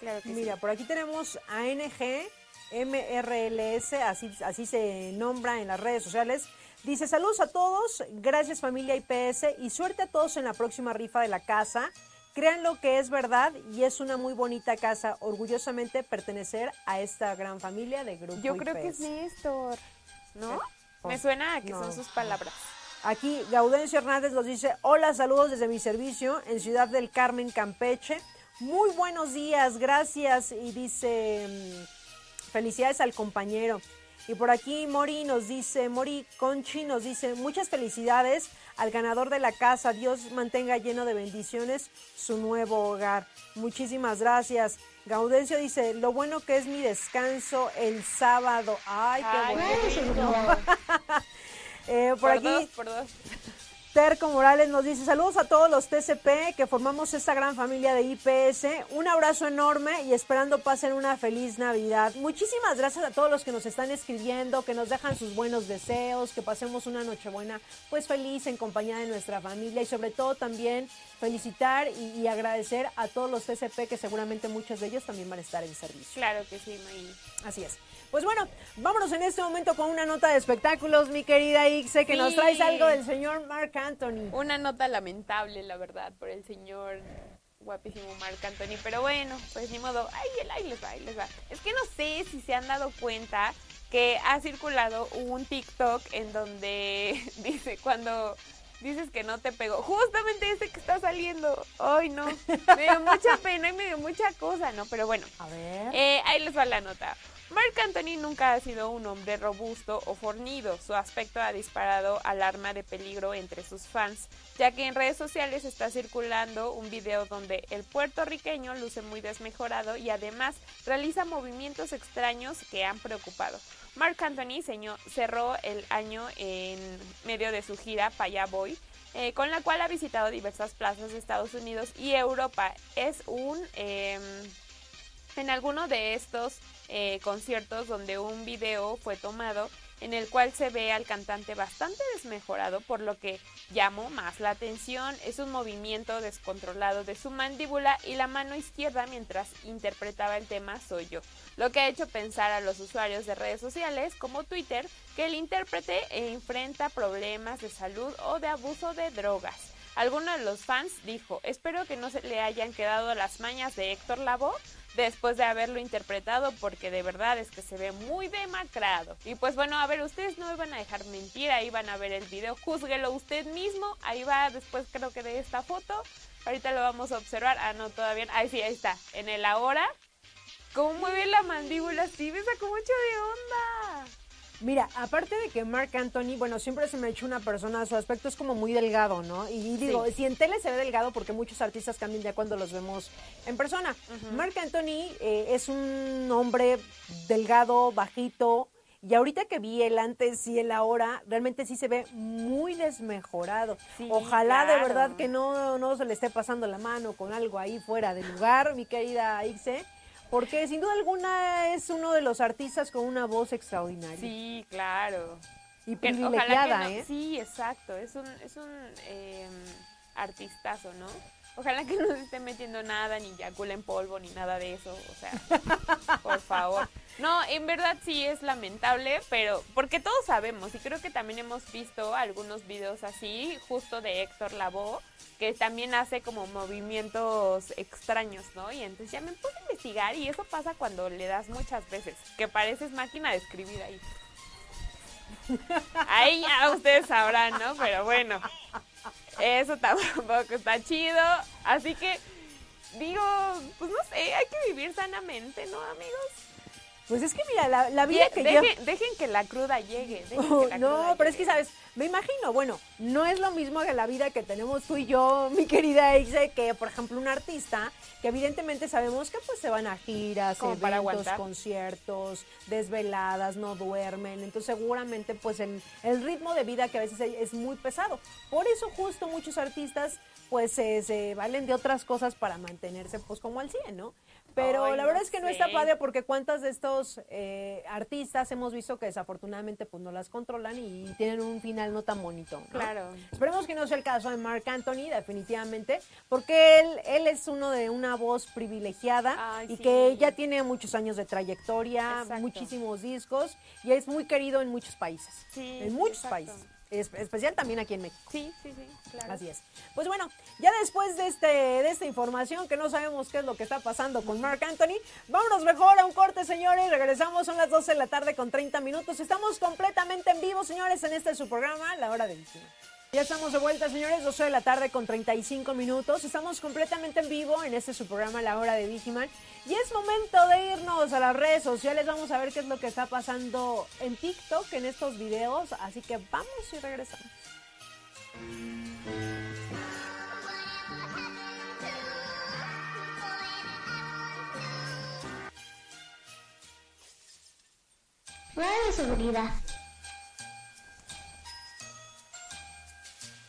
Claro que Mira, sí. por aquí tenemos ANG MRLS, así, así se nombra en las redes sociales. Dice, saludos a todos, gracias familia IPS y suerte a todos en la próxima rifa de la casa. Créanlo que es verdad y es una muy bonita casa. Orgullosamente pertenecer a esta gran familia de Grupo Yo creo que es. Néstor, ¿no? Oh, Me suena a que no. son sus palabras. Aquí Gaudencio Hernández nos dice, hola, saludos desde mi servicio en Ciudad del Carmen, Campeche. Muy buenos días, gracias. Y dice, mm, felicidades al compañero. Y por aquí Mori nos dice, Mori Conchi nos dice, muchas felicidades al ganador de la casa. Dios mantenga lleno de bendiciones su nuevo hogar. Muchísimas gracias. Gaudencio dice, lo bueno que es mi descanso el sábado. Ay, qué Ay. Eh, por, Por aquí, dos, por dos. Terco Morales nos dice saludos a todos los TCP que formamos esta gran familia de IPS. Un abrazo enorme y esperando pasen una feliz Navidad. Muchísimas gracias a todos los que nos están escribiendo, que nos dejan sus buenos deseos, que pasemos una Nochebuena pues feliz en compañía de nuestra familia y sobre todo también felicitar y, y agradecer a todos los TCP que seguramente muchos de ellos también van a estar en servicio. Claro que sí, May. Así es. Pues bueno, vámonos en este momento con una nota de espectáculos, mi querida Ixe, que nos traes algo del señor Mark Anthony. Una nota lamentable, la verdad, por el señor guapísimo Marc Anthony. Pero bueno, pues ni modo. Ay, el- ahí les va, ahí les va. Es que no sé si se han dado cuenta que ha circulado un TikTok en donde dice cuando dices que no te pegó. Justamente ese que está saliendo. Ay, no. Me dio mucha pena y me dio mucha cosa, ¿no? Pero bueno. A ver. Eh, ahí les va la nota. Marc Anthony nunca ha sido un hombre robusto o fornido. Su aspecto ha disparado alarma de peligro entre sus fans, ya que en redes sociales está circulando un video donde el puertorriqueño luce muy desmejorado y además realiza movimientos extraños que han preocupado. Marc Anthony cerró el año en medio de su gira Paya Boy, eh, con la cual ha visitado diversas plazas de Estados Unidos y Europa. Es un... em, en alguno de estos eh, conciertos donde un video fue tomado en el cual se ve al cantante bastante desmejorado, por lo que llamó más la atención. Es un movimiento descontrolado de su mandíbula y la mano izquierda mientras interpretaba el tema Soy yo, lo que ha hecho pensar a los usuarios de redes sociales como Twitter que el intérprete enfrenta problemas de salud o de abuso de drogas. Alguno de los fans dijo, espero que no se le hayan quedado las mañas de Héctor Lavoe después de haberlo interpretado porque de verdad es que se ve muy demacrado. Y pues bueno, a ver, ustedes no me van a dejar mentir, ahí van a ver el video, júzguelo usted mismo, ahí va después creo que de esta foto, ahorita lo vamos a observar, ah no, todavía, ahí sí, ahí está, en el ahora, cómo mueve la mandíbula, sí, me sacó mucho de onda. Mira, aparte de que Mark Anthony, bueno, siempre se me ha hecho una persona, su aspecto es como muy delgado, ¿no? Y digo, Sí. si en tele se ve delgado, porque muchos artistas cambian ya cuando los vemos en persona. Mark Anthony eh, es un hombre delgado, bajito, y ahorita que vi el antes y el ahora, realmente sí se ve muy desmejorado. Sí, Ojalá de verdad que no, no se le esté pasando la mano con algo ahí fuera de lugar, mi querida Ixe. Porque sin duda alguna es uno de los artistas con una voz extraordinaria. Sí, claro. Y Que- ojalá que privilegiada, no- ¿eh? Sí, exacto. Es un, es un eh, artistazo, ¿no? Ojalá que no se esté metiendo nada, ni yacula en polvo, ni nada de eso. O sea, por favor. No, en verdad sí es lamentable, pero porque todos sabemos, y creo que también hemos visto algunos videos así, justo de Héctor Lavoe, que también hace como movimientos extraños, ¿no? Y entonces ya me puse a investigar y eso pasa cuando le das muchas veces, que pareces máquina de escribir ahí. Ahí ya ustedes sabrán, ¿no? Pero bueno, eso tampoco está chido. Así que, digo, pues no sé, hay que vivir sanamente, ¿no, amigos? Pues es que mira, la, la vida que dejen, lleva... dejen que la cruda llegue. dejen Oh, que la no, cruda pero es que. ¿sabes? Me imagino, bueno, no es lo mismo que la vida que tenemos tú y yo, mi querida Exe, que, por ejemplo, un artista, que evidentemente sabemos que pues se van a giras, Como para eventos, aguantar. conciertos, desveladas, no duermen, entonces seguramente pues el, el ritmo de vida que a veces es muy pesado. Por eso justo muchos artistas pues se, se valen de otras cosas para mantenerse pues como al 100, ¿no? Pero Ay, la no verdad es que no está padre porque cuántas de estos eh, artistas hemos visto que desafortunadamente pues no las controlan y tienen un final no tan bonito. ¿no? Claro. Esperemos que no sea el caso de Mark Anthony, definitivamente, porque él, él es uno de una voz privilegiada Ay, y sí. que ya tiene muchos años de trayectoria, Exacto. muchísimos discos y es muy querido en muchos países. Sí, en muchos exacto. países. Es- especial también aquí en México. Sí, sí, sí, claro. Así es. Pues bueno, ya después de este de esta información que no sabemos qué es lo que está pasando con Mark Anthony, vámonos mejor a un corte, señores. Regresamos, son las 12 de la tarde con 30 minutos. Estamos completamente en vivo, señores, en este su programa, La Hora de Víctima. Ya estamos de vuelta, señores, 12 de la tarde con 35 minutos. Estamos completamente en vivo en este su programa, La Hora de Vigiman. Y es momento de irnos a las redes sociales. Vamos a ver qué es lo que está pasando en TikTok, en estos videos. Así que vamos y regresamos. Fuera de seguridad.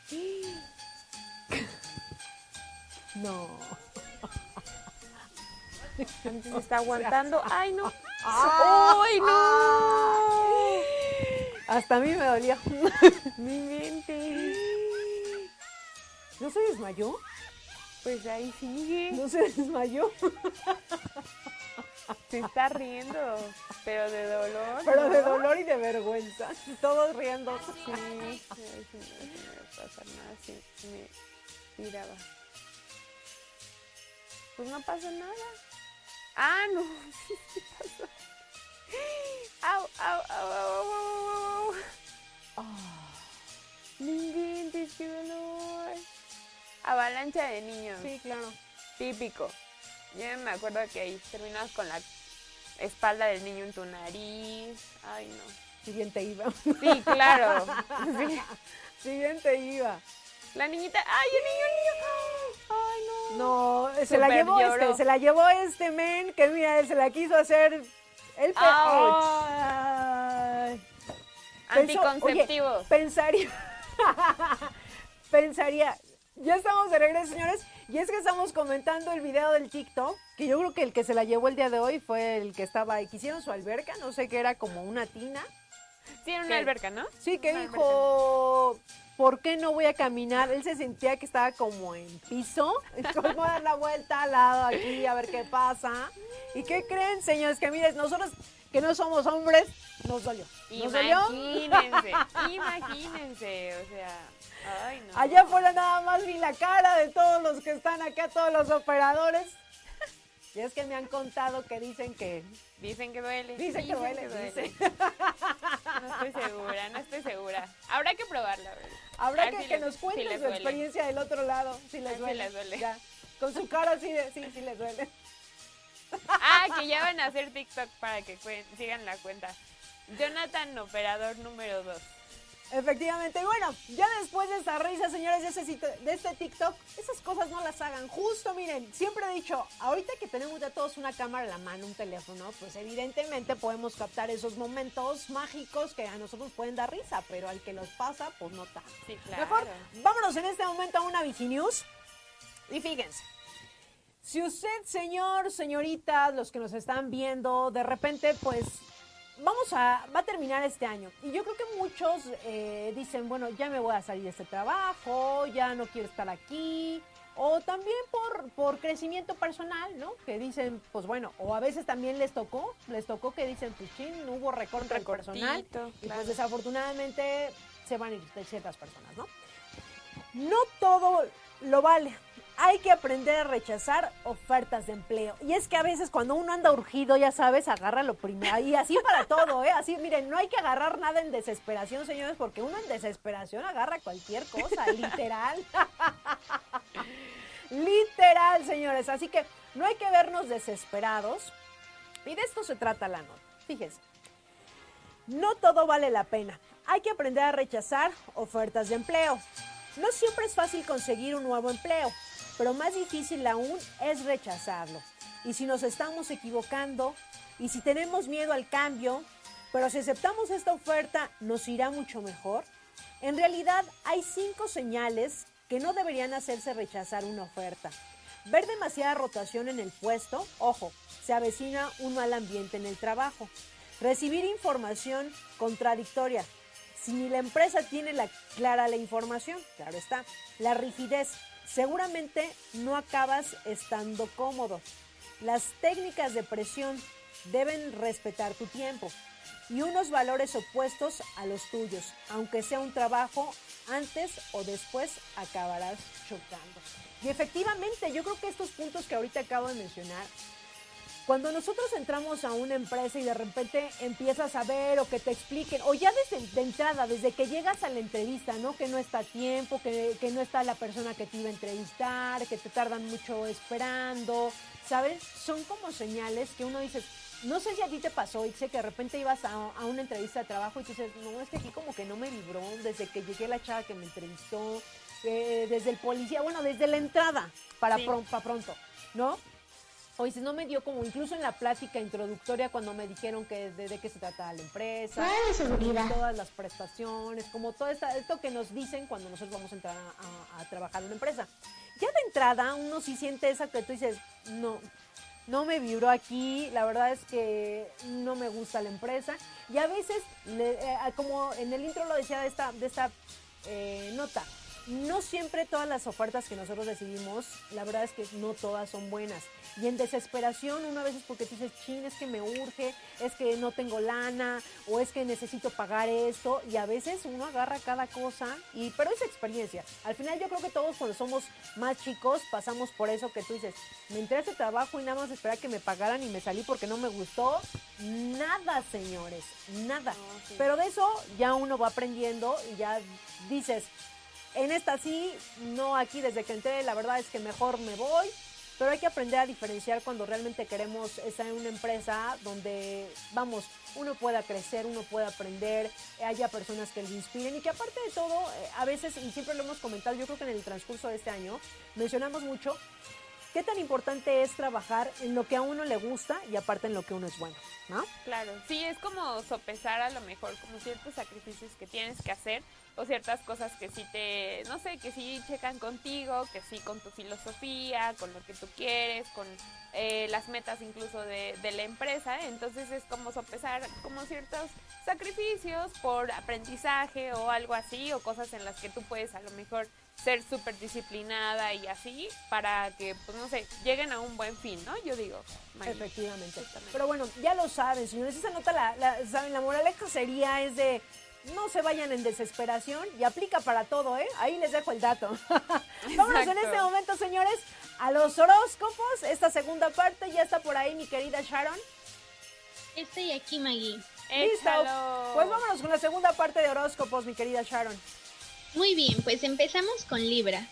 No. Antes está aguantando. Ay, no. ¡Ay, no! Hasta a mí me dolía. Mi mente. ¿No se desmayó? Pues ahí sigue. ¿No se desmayó? Se está riendo, pero de dolor. Pero de dolor y de vergüenza. Todos riendo. Sí, ay, sí, no, sí no me va a pasar nada si me tiraba. Pues no pasó nada. Ah, no, sí, sí pasó. Au, au, au. No inventes, qué dolor. Avalancha de niños. Sí, claro. Típico. Yo me acuerdo que ahí terminabas con la espalda del niño en tu nariz. Ay, no. Si bien te iba. Sí, claro. Sí. Si bien te iba. La niñita, ay, el niño, el niño. Ay, no. No, se la llevó este, se la llevó este men que mira, se la quiso hacer el. Ay. Pensó- oye, pensaría pensaría ya estamos de regreso, señores, y es que estamos comentando el video del TikTok, que yo creo que el que se la llevó el día de hoy fue el que estaba ahí, que hicieron su alberca, no sé qué era como una tina. Sí, una alberca, ¿no? Sí, que Una dijo, ¿por qué no voy a caminar? Él se sentía que estaba como en piso. Entonces voy a dar la vuelta al lado aquí a ver qué pasa. ¿Y qué creen, señores? Que miren, nosotros que no somos hombres, nos dolió. ¿Nos dolió? Imagínense, imagínense, o sea, ay no. Allá afuera nada más vi la cara de todos los que están acá, todos los operadores. Y es que me han contado que dicen que... Dicen que duele. Dicen que duele, duele. dicen. No estoy segura, no estoy segura. Habrá que probarla, a ver. Habrá que, si que les- nos si les su duele. experiencia del otro lado, si les si duele. les duele. Ya. Con su cara así de, sí, sí les duele. Ah, que ya van a hacer TikTok para que sigan la cuenta. Jonathan, operador número 2. Efectivamente, y bueno, ya después de esta risa, señores, de, este TikTok, esas cosas no las hagan. Justo, miren, siempre he dicho, ahorita que tenemos ya todos una cámara en la mano, un teléfono, pues evidentemente podemos captar esos momentos mágicos que a nosotros pueden dar risa, pero al que los pasa, pues no tanto. Sí, claro. Mejor, vámonos en este momento a una Viginews. Y fíjense, si usted, señor, señorita, los que nos están viendo, de repente, pues vamos a, va a terminar este año. Y yo creo que muchos eh, dicen, bueno, ya me voy a salir de este trabajo, ya no quiero estar aquí. O también por, por crecimiento personal, ¿no? Que dicen, pues bueno, o a veces también les tocó, les tocó que dicen, pues chin, hubo recorte personal. Y pues desafortunadamente se van a ir ciertas personas, ¿no? No todo lo vale. Hay que aprender a rechazar ofertas de empleo. Y es que a veces cuando uno anda urgido, ya sabes, agarra lo primero. Y así para todo, ¿eh? Así, miren, no hay que agarrar nada en desesperación, señores, porque uno en desesperación agarra cualquier cosa, literal. literal, señores. Así que no hay que vernos desesperados. Y de esto se trata la nota. Fíjese. No todo vale la pena. Hay que aprender a rechazar ofertas de empleo. No siempre es fácil conseguir un nuevo empleo, pero más difícil aún es rechazarlo. Y si nos estamos equivocando, y si tenemos miedo al cambio, pero si aceptamos esta oferta, ¿nos irá mucho mejor? En realidad hay cinco señales que no deberían hacerse rechazar una oferta. Ver demasiada rotación en el puesto, ojo, se avecina un mal ambiente en el trabajo. Recibir información contradictoria. Si ni la empresa tiene la, clara la información, claro está. La rigidez. Seguramente no acabas estando cómodo. Las técnicas de presión deben respetar tu tiempo y unos valores opuestos a los tuyos. Aunque sea un trabajo, antes o después acabarás chocando. Y efectivamente, yo creo que estos puntos que ahorita acabo de mencionar, cuando nosotros entramos a una empresa y de repente empiezas a ver o que te expliquen, o ya desde de entrada, desde que llegas a la entrevista, ¿no? Que no está a tiempo, que, que no está la persona que te iba a entrevistar, que te tardan mucho esperando, ¿sabes? Son como señales que uno dice, no sé si a ti te pasó, sé que de repente ibas a, una entrevista de trabajo y tú dices, no, es que aquí como que no me vibró desde que llegué la chava que me entrevistó, eh, desde el policía, bueno, desde la entrada para, pronto, ¿no? O dices, no me dio como incluso en la plática introductoria cuando me dijeron que de, qué se trataba la empresa, todas las prestaciones, como todo esto que nos dicen cuando nosotros vamos a entrar a, a trabajar en una empresa. Ya de entrada uno sí siente esa que tú dices, no, no me vibró aquí, la verdad es que no me gusta la empresa. Y a veces, eh, como en el intro lo decía de esta, de esta eh, nota, no siempre todas las ofertas que nosotros recibimos, la verdad es que no todas son buenas. Y en desesperación, una vez es porque tú dices, chin, es que me urge, es que no tengo lana, o es que necesito pagar esto. Y a veces uno agarra cada cosa, y, pero es experiencia. Al final yo creo que todos cuando somos más chicos pasamos por eso que tú dices, me entré a este trabajo y nada más esperar que me pagaran y me salí porque no me gustó. Nada, señores, nada. Pero de eso ya uno va aprendiendo y ya dices, en esta sí, no aquí desde que entré, la verdad es que mejor me voy. Pero hay que aprender a diferenciar cuando realmente queremos estar en una empresa donde, vamos, uno pueda crecer, uno pueda aprender, haya personas que les inspiren y que aparte de todo, eh, a veces, y siempre lo hemos comentado, yo creo que en el transcurso de este año, mencionamos mucho qué tan importante es trabajar en lo que a uno le gusta y aparte en lo que uno es bueno, ¿no? Claro, sí, es como sopesar a lo mejor como ciertos sacrificios que tienes que hacer o ciertas cosas que sí te, no sé, que sí checan contigo, que sí con tu filosofía, con lo que tú quieres, con eh, las metas incluso de, de, la empresa. Entonces es como sopesar como ciertos sacrificios por aprendizaje o algo así, o cosas en las que tú puedes a lo mejor ser súper disciplinada y así para que, pues no sé, lleguen a un buen fin, ¿no? Yo digo. Efectivamente. Pero bueno, ya lo saben, señores, esa nota, la, la, ¿saben? La moraleja sería es de no se vayan en desesperación y aplica para todo, ¿eh? Ahí les dejo el dato. Vámonos en este momento, señores, a los horóscopos. Esta segunda parte ya está por ahí mi querida Sharon. Estoy aquí, Maggie. Listo. Pues vámonos con la segunda parte de horóscopos, mi querida Sharon. Muy bien, pues empezamos con Libra.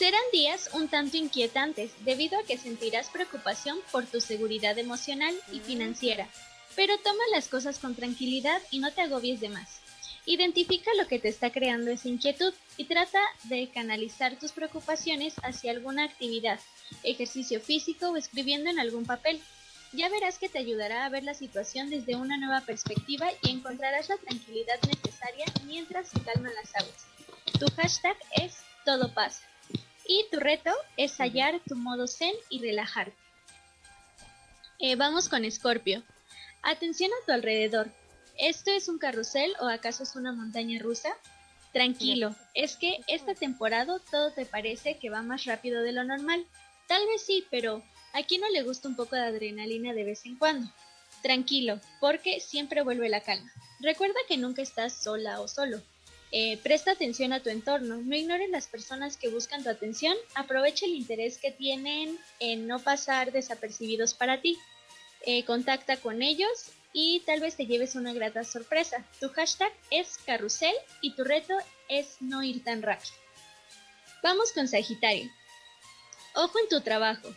Serán días un tanto inquietantes debido a que sentirás preocupación por tu seguridad emocional y mm. Pero toma las cosas con tranquilidad y no te agobies de más. Identifica lo que te está creando esa inquietud y trata de canalizar tus preocupaciones hacia alguna actividad, ejercicio físico o escribiendo en algún papel. Ya verás que te ayudará a ver la situación desde una nueva perspectiva y encontrarás la tranquilidad necesaria mientras se calman las aguas. Tu hashtag es todo pasa. Y tu reto es hallar tu modo zen y relajarte. Eh, vamos con Escorpio. Atención a tu alrededor. ¿Esto es un carrusel o acaso es una montaña rusa? Tranquilo, es que esta temporada todo te parece que va más rápido de lo normal. Tal vez sí, pero ¿a quién no le gusta un poco de adrenalina de vez en cuando? Tranquilo, porque siempre vuelve la calma. Recuerda que nunca estás sola o solo. Eh, presta atención a tu entorno, no ignores las personas que buscan tu atención, aprovecha el interés que tienen en no pasar desapercibidos para ti. Eh, contacta con ellos y tal vez te lleves una grata sorpresa. Tu hashtag es carrusel y tu reto es no ir tan rápido. Vamos con Sagitario. Ojo en tu trabajo.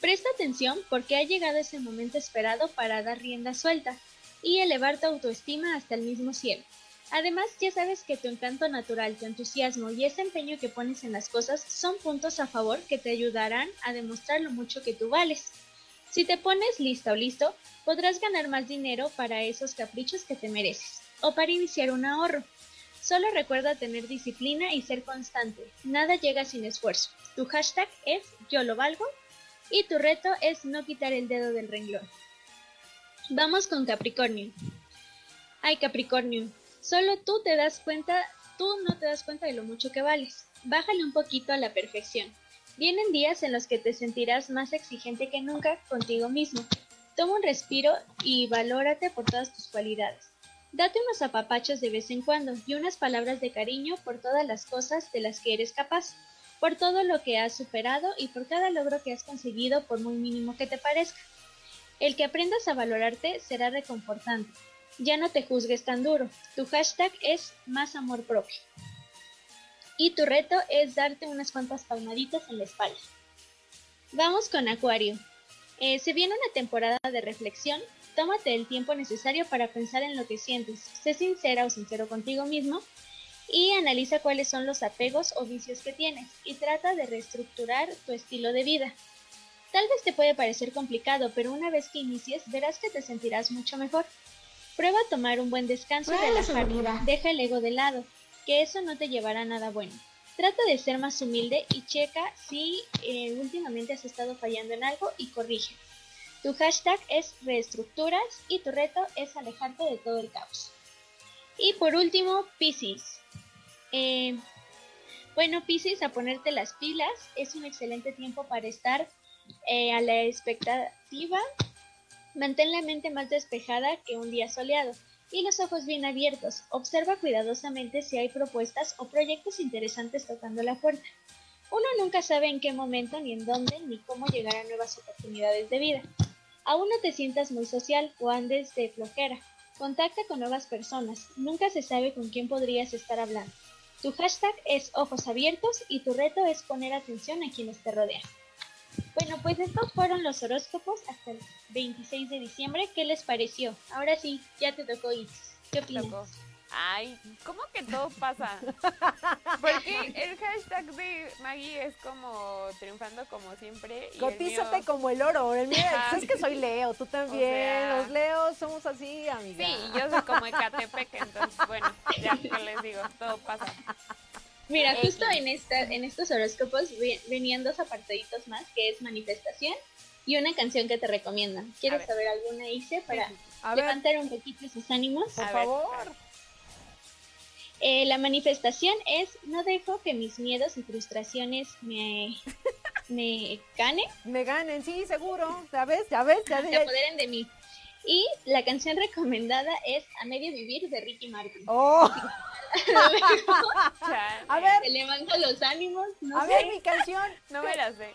Presta atención porque ha llegado ese momento esperado para dar rienda suelta y elevar tu autoestima hasta el mismo cielo. Además, ya sabes que tu encanto natural, tu entusiasmo y ese empeño que pones en las cosas son puntos a favor que te ayudarán a demostrar lo mucho que tú vales. Si te pones lista o listo, podrás ganar más dinero para esos caprichos que te mereces o para iniciar un ahorro. Solo recuerda tener disciplina y ser constante. Nada llega sin esfuerzo. Tu hashtag es yo lo valgo y tu reto es no quitar el dedo del renglón. Vamos con Capricornio. Ay, Capricornio, solo tú te das cuenta, tú no te das cuenta de lo mucho que vales. Bájale un poquito a la perfección. Vienen días en los que te sentirás más exigente que nunca contigo mismo. Toma un respiro y valórate por todas tus cualidades. Date unos apapachos de vez en cuando y unas palabras de cariño por todas las cosas de las que eres capaz por todo lo que has superado y por cada logro que has conseguido por muy mínimo que te parezca. El que aprendas a valorarte será reconfortante. Ya no te juzgues tan duro. Tu hashtag es más amor propio. Y tu reto es darte unas cuantas palmaditas en la espalda. Vamos con Acuario. Eh, se viene una temporada de reflexión. Tómate el tiempo necesario para pensar en lo que sientes. Sé sincera o sincero contigo mismo y analiza cuáles son los apegos o vicios que tienes y trata de reestructurar tu estilo de vida. Tal vez te puede parecer complicado, pero una vez que inicies verás que te sentirás mucho mejor. Prueba a tomar un buen descanso y relajarte. Deja el ego de lado, que eso no te llevará a nada bueno. Trata de ser más humilde y checa si eh, últimamente has estado fallando en algo y corrige. Tu hashtag es reestructuras y tu reto es alejarte de todo el caos. Y por último, Pisces. Eh, bueno, Pisces, a ponerte las pilas, es un excelente tiempo para estar eh, a la expectativa. Mantén la mente más despejada que un día soleado y los ojos bien abiertos. Observa cuidadosamente si hay propuestas o proyectos interesantes tocando la puerta. Uno nunca sabe en qué momento, ni en dónde, ni cómo llegar a nuevas oportunidades de vida. Aún no te sientas muy social o andes de flojera. Contacta con nuevas personas. Nunca se sabe con quién podrías estar hablando. Tu hashtag es ojos abiertos y tu reto es poner atención a quienes te rodean. Bueno, pues estos fueron los horóscopos hasta el 26 de diciembre. ¿Qué les pareció? Ahora sí, ya te tocó Itis. ¿Qué opinas? Ay, ¿cómo que todo pasa? Porque el hashtag de Maggie es como triunfando como siempre. Y Cotízate como el oro. El mío, es que soy Leo, tú también. Los Leos somos así, amiga. Sí, yo soy como Ecatepec, entonces, bueno, ya que les digo, todo pasa. Mira, justo en, esta, en estos horóscopos venían dos apartaditos más, que es manifestación y una canción que te recomiendan. ¿Quieres saber alguna, Ice, para levantar un poquito sus ánimos? Por favor. Eh, la manifestación es no dejo que mis miedos y frustraciones me, me ganen. Me ganen, sí, seguro. ¿Ya ves? ¿Ya ves? Ya, Se apoderen de mí. Y la canción recomendada es A Medio Vivir de Ricky Martin. ¡Oh! a ver. Se levanto los ánimos. No a ver, mi canción. No me la sé.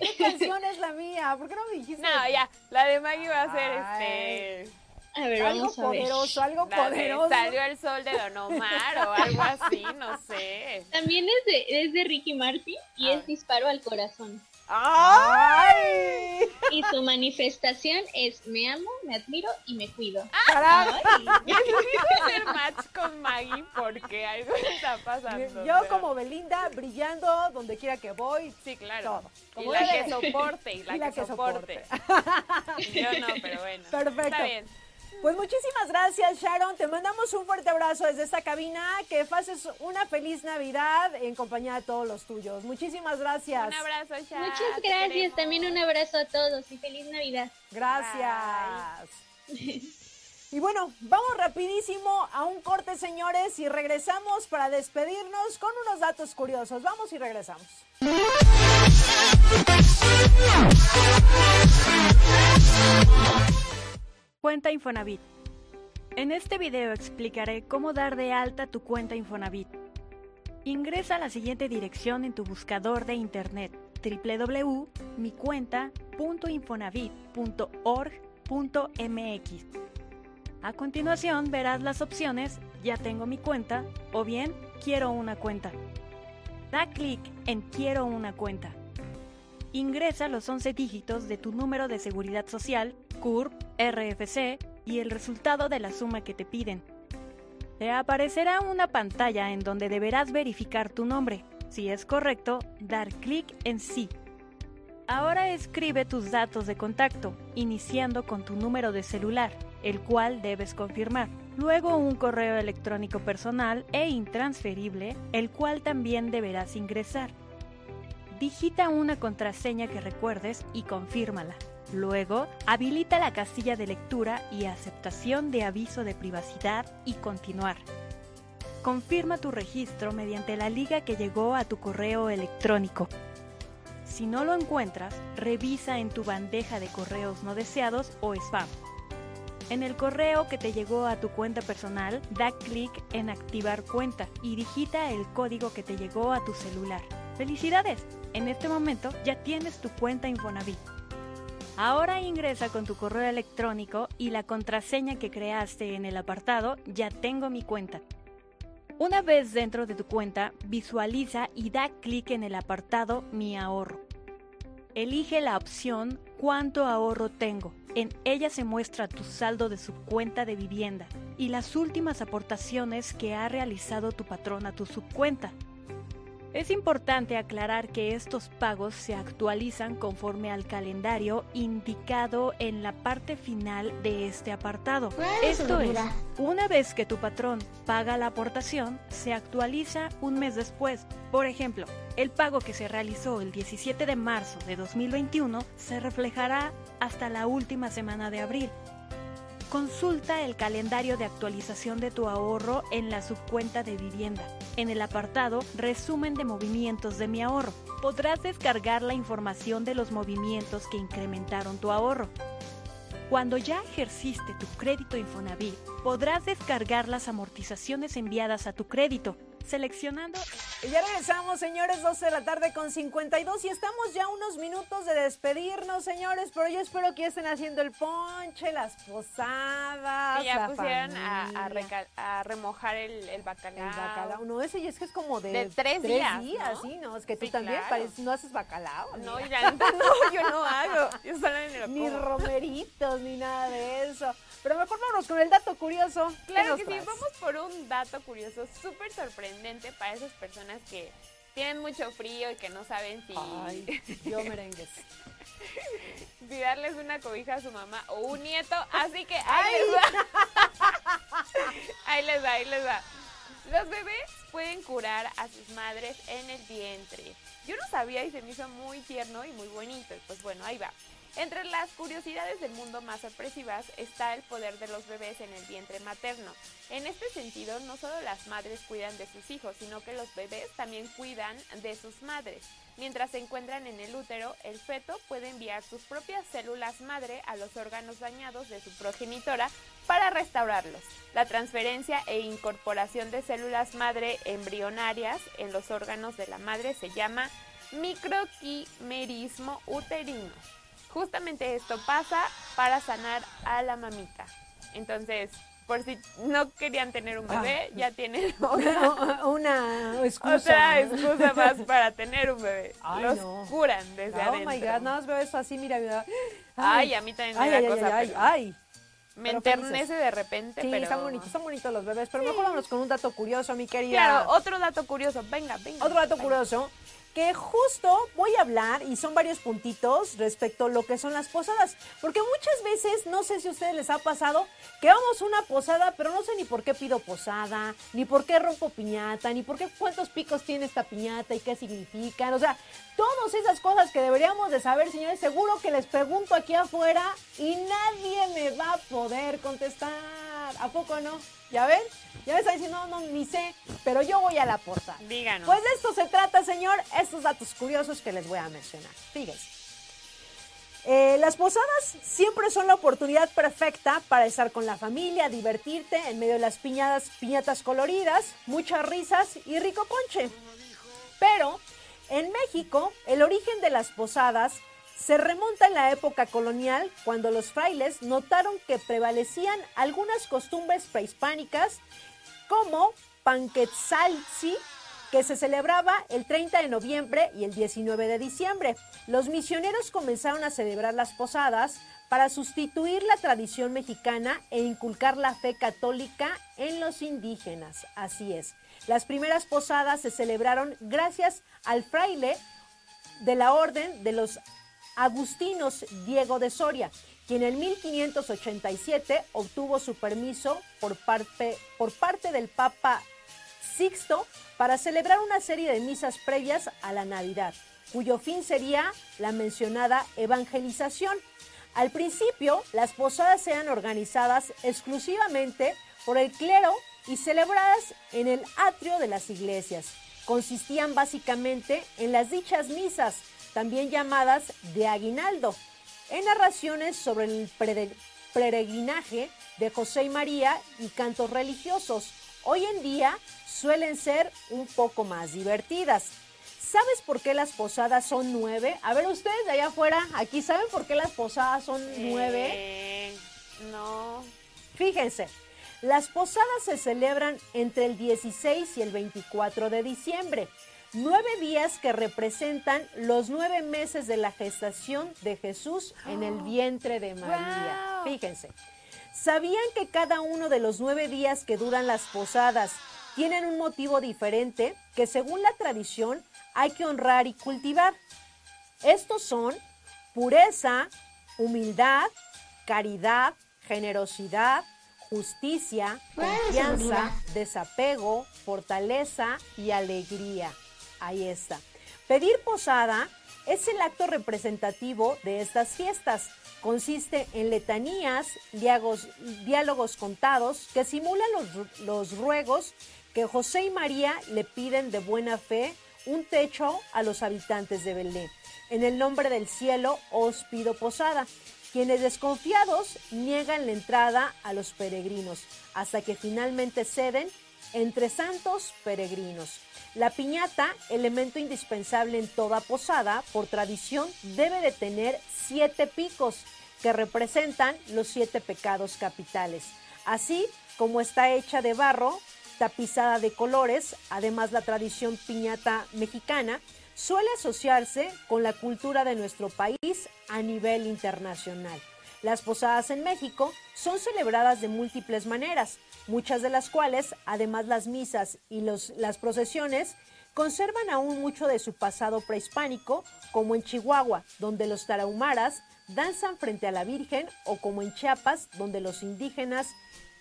¿Qué canción es la mía? ¿Por qué no me dijiste? No, ya. La de Maggie va a ser este a ver, algo vamos a ver. poderoso, algo poderoso. Salió el sol de Don Omar o algo así, no sé. También es de, es de Ricky Martin y es Disparo al Corazón. ¡Ay! Y su manifestación es me amo, me admiro y me cuido. Hacer match con Maggie porque algo está pasando. Yo como Belinda brillando donde quiera que voy. Sí, claro. Todo. y la que soporte, y la, que, soporte. Yo no, pero bueno. Perfecto. Está bien. Pues muchísimas gracias, Sharon. Te mandamos un fuerte abrazo desde esta cabina. Que pases una feliz Navidad en compañía de todos los tuyos. Muchísimas gracias. Un abrazo, Sharon. Muchas gracias. También un abrazo a todos y feliz Navidad. Gracias. Y bueno, vamos rapidísimo a un corte, señores, y regresamos para despedirnos con unos datos curiosos. Vamos y regresamos. Cuenta Infonavit. En este video explicaré cómo dar de alta tu cuenta Infonavit. Ingresa a la siguiente dirección en tu buscador de internet www.micuenta.infonavit.org.mx. A continuación verás las opciones Ya tengo mi cuenta o bien Quiero una cuenta. Da clic en Quiero una cuenta. Ingresa los 11 dígitos de tu número de seguridad social, CURP, RFC y el resultado de la suma que te piden. Te aparecerá una pantalla en donde deberás verificar tu nombre. Si es correcto, dar clic en sí. Ahora escribe tus datos de contacto, iniciando con tu número de celular, el cual debes confirmar. Luego un correo electrónico personal e intransferible, el cual también deberás ingresar. Digita una contraseña que recuerdes y confírmala. Luego, habilita la casilla de lectura y aceptación de aviso de privacidad y continuar. Confirma tu registro mediante la liga que llegó a tu correo electrónico. Si no lo encuentras, revisa en tu bandeja de correos no deseados o spam. En el correo que te llegó a tu cuenta personal, da clic en activar cuenta y digita el código que te llegó a tu celular. ¡Felicidades! En este momento ya tienes tu cuenta Infonavit. Ahora ingresa con tu correo electrónico y la contraseña que creaste en el apartado Ya tengo mi cuenta. Una vez dentro de tu cuenta, visualiza y da clic en el apartado Mi ahorro. Elige la opción ¿Cuánto ahorro tengo? En ella se muestra tu saldo de su cuenta de vivienda y las últimas aportaciones que ha realizado tu patrón a tu subcuenta. Es importante aclarar que estos pagos se actualizan conforme al calendario indicado en la parte final de este apartado. Esto es, una vez que tu patrón paga la aportación, se actualiza un mes después. Por ejemplo, el pago que se realizó el 17 de marzo de 2021 se reflejará hasta la última semana de abril. Consulta el calendario de actualización de tu ahorro en la subcuenta de vivienda. En el apartado Resumen de movimientos de mi ahorro, podrás descargar la información de los movimientos que incrementaron tu ahorro. Cuando ya ejerciste tu crédito Infonavit, podrás descargar las amortizaciones enviadas a tu crédito seleccionando. Y ya regresamos, señores, 12 de la tarde con 52 y estamos ya unos minutos de despedirnos, señores, pero yo espero que ya estén haciendo el ponche, las posadas. Y ya la pusieron a, recal- a remojar el, el bacalao. El bacalao, no, ese ya es que es como de, De tres días, ¿no? sí, ¿no? Es que tú Sí, también claro. pareces- no haces bacalao. No, y neta no, yo no hago. Yo solamente lo Ni como. romeritos, ni nada de eso. Pero mejor vámonos con el dato curioso. ¿Qué Claro que sí, vamos por un dato curioso súper sorprendente para esas personas que tienen mucho frío y que no saben si, Ay, yo merengues. si darles una cobija a su mamá o un nieto. Así que ahí Ay. les va. ahí les va, ahí les va. Los bebés pueden curar a sus madres en el vientre. Yo no sabía y se me hizo muy tierno y muy bonito. Pues bueno, ahí va. Entre las curiosidades del mundo más sorpresivas está el poder de los bebés en el vientre materno. En este sentido, no solo las madres cuidan de sus hijos, sino que los bebés también cuidan de sus madres. Mientras se encuentran en el útero, el feto puede enviar sus propias células madre a los órganos dañados de su progenitora para restaurarlos. La transferencia e incorporación de células madre embrionarias en los órganos de la madre se llama microquimerismo uterino. Justamente esto pasa para sanar a la mamita. Entonces, por si no querían tener un bebé, ya tienen Una, una excusa. otra excusa más para tener un bebé. Ay, Los no. curan desde Oh adentro. my god, nada más veo eso así, mira, mira. Ay, a mí también me ay, da ay, cosa, Ay, pero- ay, ay. Me Pero enternece felices. de repente, Sí, pero... están bonitos, están bonitos los bebés. Pero mejor vámonos con un dato curioso, mi querida. Claro, otro dato curioso. Venga, venga. Otro dato curioso, que justo voy a hablar, y son varios puntitos respecto a lo que son las posadas. Porque muchas veces, no sé si a ustedes les ha pasado, que vamos a una posada, pero no sé ni por qué pido posada, ni por qué rompo piñata, ni por qué cuántos picos tiene esta piñata y qué significan. O sea, todas esas cosas que deberíamos de saber, señores, seguro que les pregunto aquí afuera y nadie me va a poder contestar. ¿A poco no? ¿Ya ven? Ya me están diciendo, no, no, ni sé, pero yo voy a la posada. Díganos. Pues de esto se trata, señor, estos datos curiosos que les voy a mencionar. Fíjense. Eh, las posadas siempre son la oportunidad perfecta para estar con la familia, divertirte en medio de las piñadas, piñatas coloridas, muchas risas y rico ponche. Pero en México, el origen de las posadas se remonta en la época colonial, cuando los frailes notaron que prevalecían algunas costumbres prehispánicas como panquetzaltzi, que se celebraba el 30 de noviembre y el 19 de diciembre. Los misioneros comenzaron a celebrar las posadas para sustituir la tradición mexicana e inculcar la fe católica en los indígenas. Así es. Las primeras posadas se celebraron gracias al fraile de la Orden de los Agustinos Diego de Soria, quien en 1587 obtuvo su permiso por parte, por parte del Papa Sixto para celebrar una serie de misas previas a la Navidad, cuyo fin sería la mencionada evangelización. Al principio, las posadas eran organizadas exclusivamente por el clero y celebradas en el atrio de las iglesias. Consistían básicamente en las dichas misas, también llamadas de aguinaldo, en narraciones sobre el peregrinaje de José y María y cantos religiosos. Hoy en día suelen ser un poco más divertidas. ¿Sabes por qué las posadas son nueve? A ver, ustedes de allá afuera, aquí, ¿saben por qué las posadas son nueve? Eh, no. Fíjense, las posadas se celebran entre el 16 y el 24 de diciembre. Nueve días que representan los nueve meses de la gestación de Jesús en el vientre de María. Fíjense. ¿Sabían que cada uno de los nueve días que duran las posadas tienen un motivo diferente que según la tradición hay que honrar y cultivar? Estos son pureza, humildad, caridad, generosidad, justicia, confianza, desapego, fortaleza y alegría. Ahí está. Pedir posada es el acto representativo de estas fiestas. Consiste en letanías, diálogos, contados que simulan los, los ruegos que José y María le piden de buena fe un techo a los habitantes de Belén. En el nombre del cielo os pido posada. Quienes desconfiados niegan la entrada a los peregrinos hasta que finalmente ceden entre santos peregrinos. La piñata, elemento indispensable en toda posada, por tradición debe de tener siete picos que representan los siete pecados capitales. Así como está hecha de barro, tapizada de colores, además la tradición piñata mexicana suele asociarse con la cultura de nuestro país a nivel internacional. Las posadas en México son celebradas de múltiples maneras, muchas de las cuales, además las misas y las procesiones, conservan aún mucho de su pasado prehispánico, como en Chihuahua, donde los tarahumaras danzan frente a la Virgen, o como en Chiapas, donde los indígenas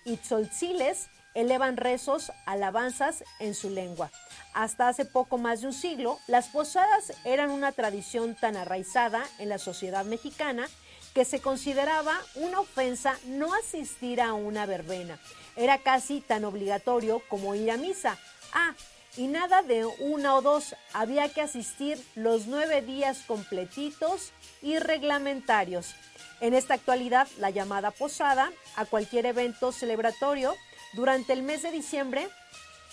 itzoltziles elevan rezos, alabanzas en su lengua. Hasta hace poco más de un siglo, las posadas eran una tradición tan arraizada en la sociedad mexicana que se consideraba una ofensa no asistir a una verbena. Era casi tan obligatorio como ir a misa. Ah, y nada de una o dos, había que asistir los nueve días completitos y reglamentarios. En esta actualidad, la llamada posada a cualquier evento celebratorio durante el mes de diciembre,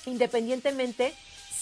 independientemente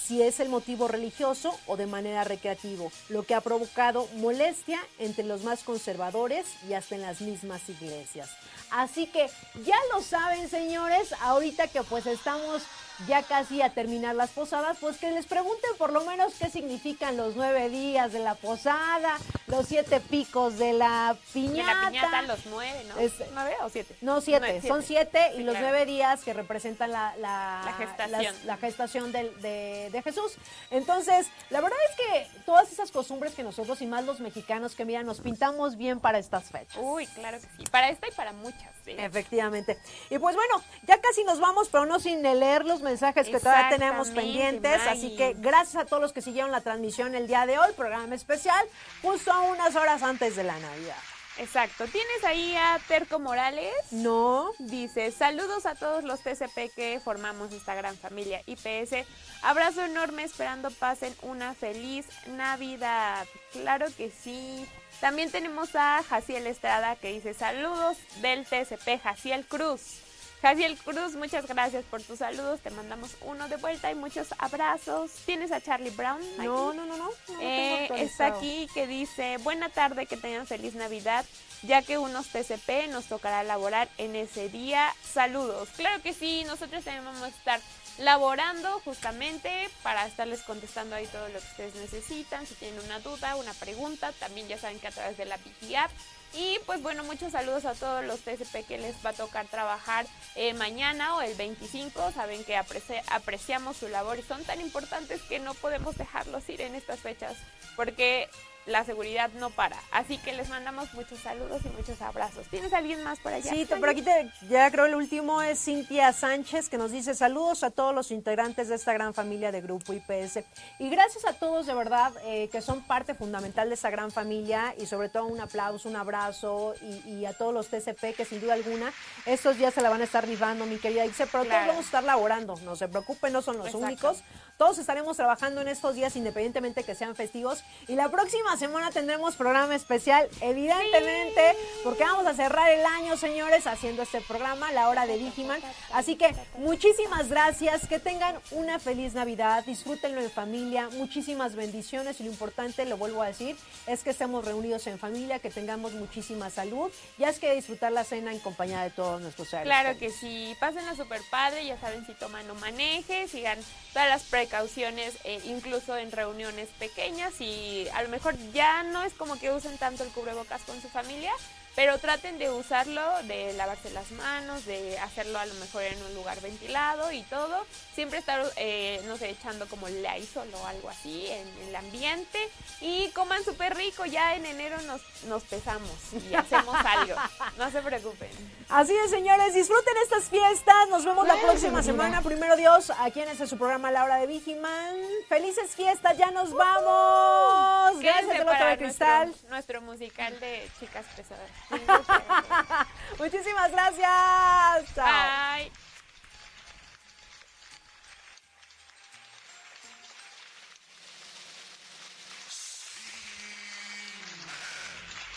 si es el motivo religioso o de manera recreativo, lo que ha provocado molestia entre los más conservadores y hasta en las mismas iglesias. Así que ya lo saben, señores, ahorita que pues estamos ya casi a terminar las posadas, pues que les pregunten por lo menos qué significan los nueve días de la posada, los siete picos de la piñata. De la piñata, los nueve, ¿no? ¿Nueve o siete? No, siete, son siete y los nueve días que representan la, la, gestación, la gestación de, de, Jesús. Entonces, la verdad es que todas esas costumbres que nosotros y más los mexicanos que mira, nos pintamos bien para estas fechas. Uy, claro que sí, para esta y para muchas. Efectivamente. Y pues bueno, ya casi nos vamos, pero no sin leer los mensajes que todavía tenemos pendientes. Así que gracias a todos los que siguieron la transmisión el día de hoy, programa especial, justo unas horas antes de la Navidad. Exacto. ¿Tienes ahí a Terco Morales? No. Dice, saludos a todos los TCP que formamos esta gran familia IPS. Abrazo enorme, esperando pasen una feliz Navidad. Claro que sí. También tenemos a Jaciel Estrada que dice saludos del TSP Jaciel Cruz. Jaciel Cruz, muchas gracias por tus saludos. Te mandamos uno de vuelta y muchos abrazos. ¿Tienes a Charlie Brown? No, no, no, no. eh, está aquí que dice, buena tarde, que tengan feliz Navidad. ya que unos TCP nos tocará laborar en ese día. Saludos. Claro que sí, nosotros también vamos a estar laborando justamente para estarles contestando ahí todo lo que ustedes necesitan. Si tienen una duda, una pregunta, también ya saben que a través de la BT App. Y pues bueno, muchos saludos a todos los TCP que les va a tocar trabajar eh, mañana o el 25. Saben que apreciamos su labor y son tan importantes que no podemos dejarlos ir en estas fechas porque la seguridad no para. Así que les mandamos muchos saludos y muchos abrazos. ¿Tienes alguien más por allá? Sí, por aquí te, ya creo el último es Cintia Sánchez que nos dice saludos a todos los integrantes de esta gran familia de Grupo IPS. Y gracias a todos de verdad eh, que son parte fundamental de esta gran familia y sobre todo un aplauso, un abrazo y, a todos los TCP que sin duda alguna estos días se la van a estar rifando, mi querida Ixe, pero todos vamos a estar laborando, no se preocupen, no son los únicos. Todos estaremos trabajando en estos días independientemente que sean festivos y la próxima semana tendremos programa especial, evidentemente, porque vamos a cerrar el año, señores, haciendo este programa, la hora de Vigiman. Así que muchísimas gracias, que tengan una feliz Navidad, disfrútenlo en familia, muchísimas bendiciones y lo importante, lo vuelvo a decir, es que estemos reunidos en familia, que tengamos muchísima salud, ya es que disfrutar la cena en compañía de todos nuestros seres. Claro que sí, pásenla súper padre, ya saben si toman o maneje, sigan todas las precauciones, eh, incluso en reuniones pequeñas y a lo mejor ya no es como que usen tanto el cubrebocas con su familia, pero traten de usarlo, de lavarse las manos, de hacerlo a lo mejor en un lugar ventilado y todo. Siempre estar, eh, no sé, echando como Lysol o algo así en, el ambiente. Y coman súper rico, ya en enero nos, nos pesamos y hacemos algo. No se preocupen. Así es, señores, disfruten estas fiestas. Nos vemos la próxima semana. Primero Dios, aquí en este su programa La Hora de Vigiman. Felices fiestas, ya nos vamos. Gracias, de Cristal. Nuestro, musical de chicas pesadas. Muchísimas gracias. Bye.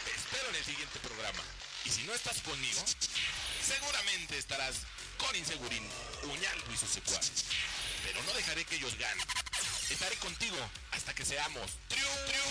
Te espero en el siguiente programa. Y si no estás conmigo, seguramente estarás con Insegurín, Uñaldo y sus secuaces. Pero no dejaré que ellos ganen. Estaré contigo hasta que seamos triunfadores.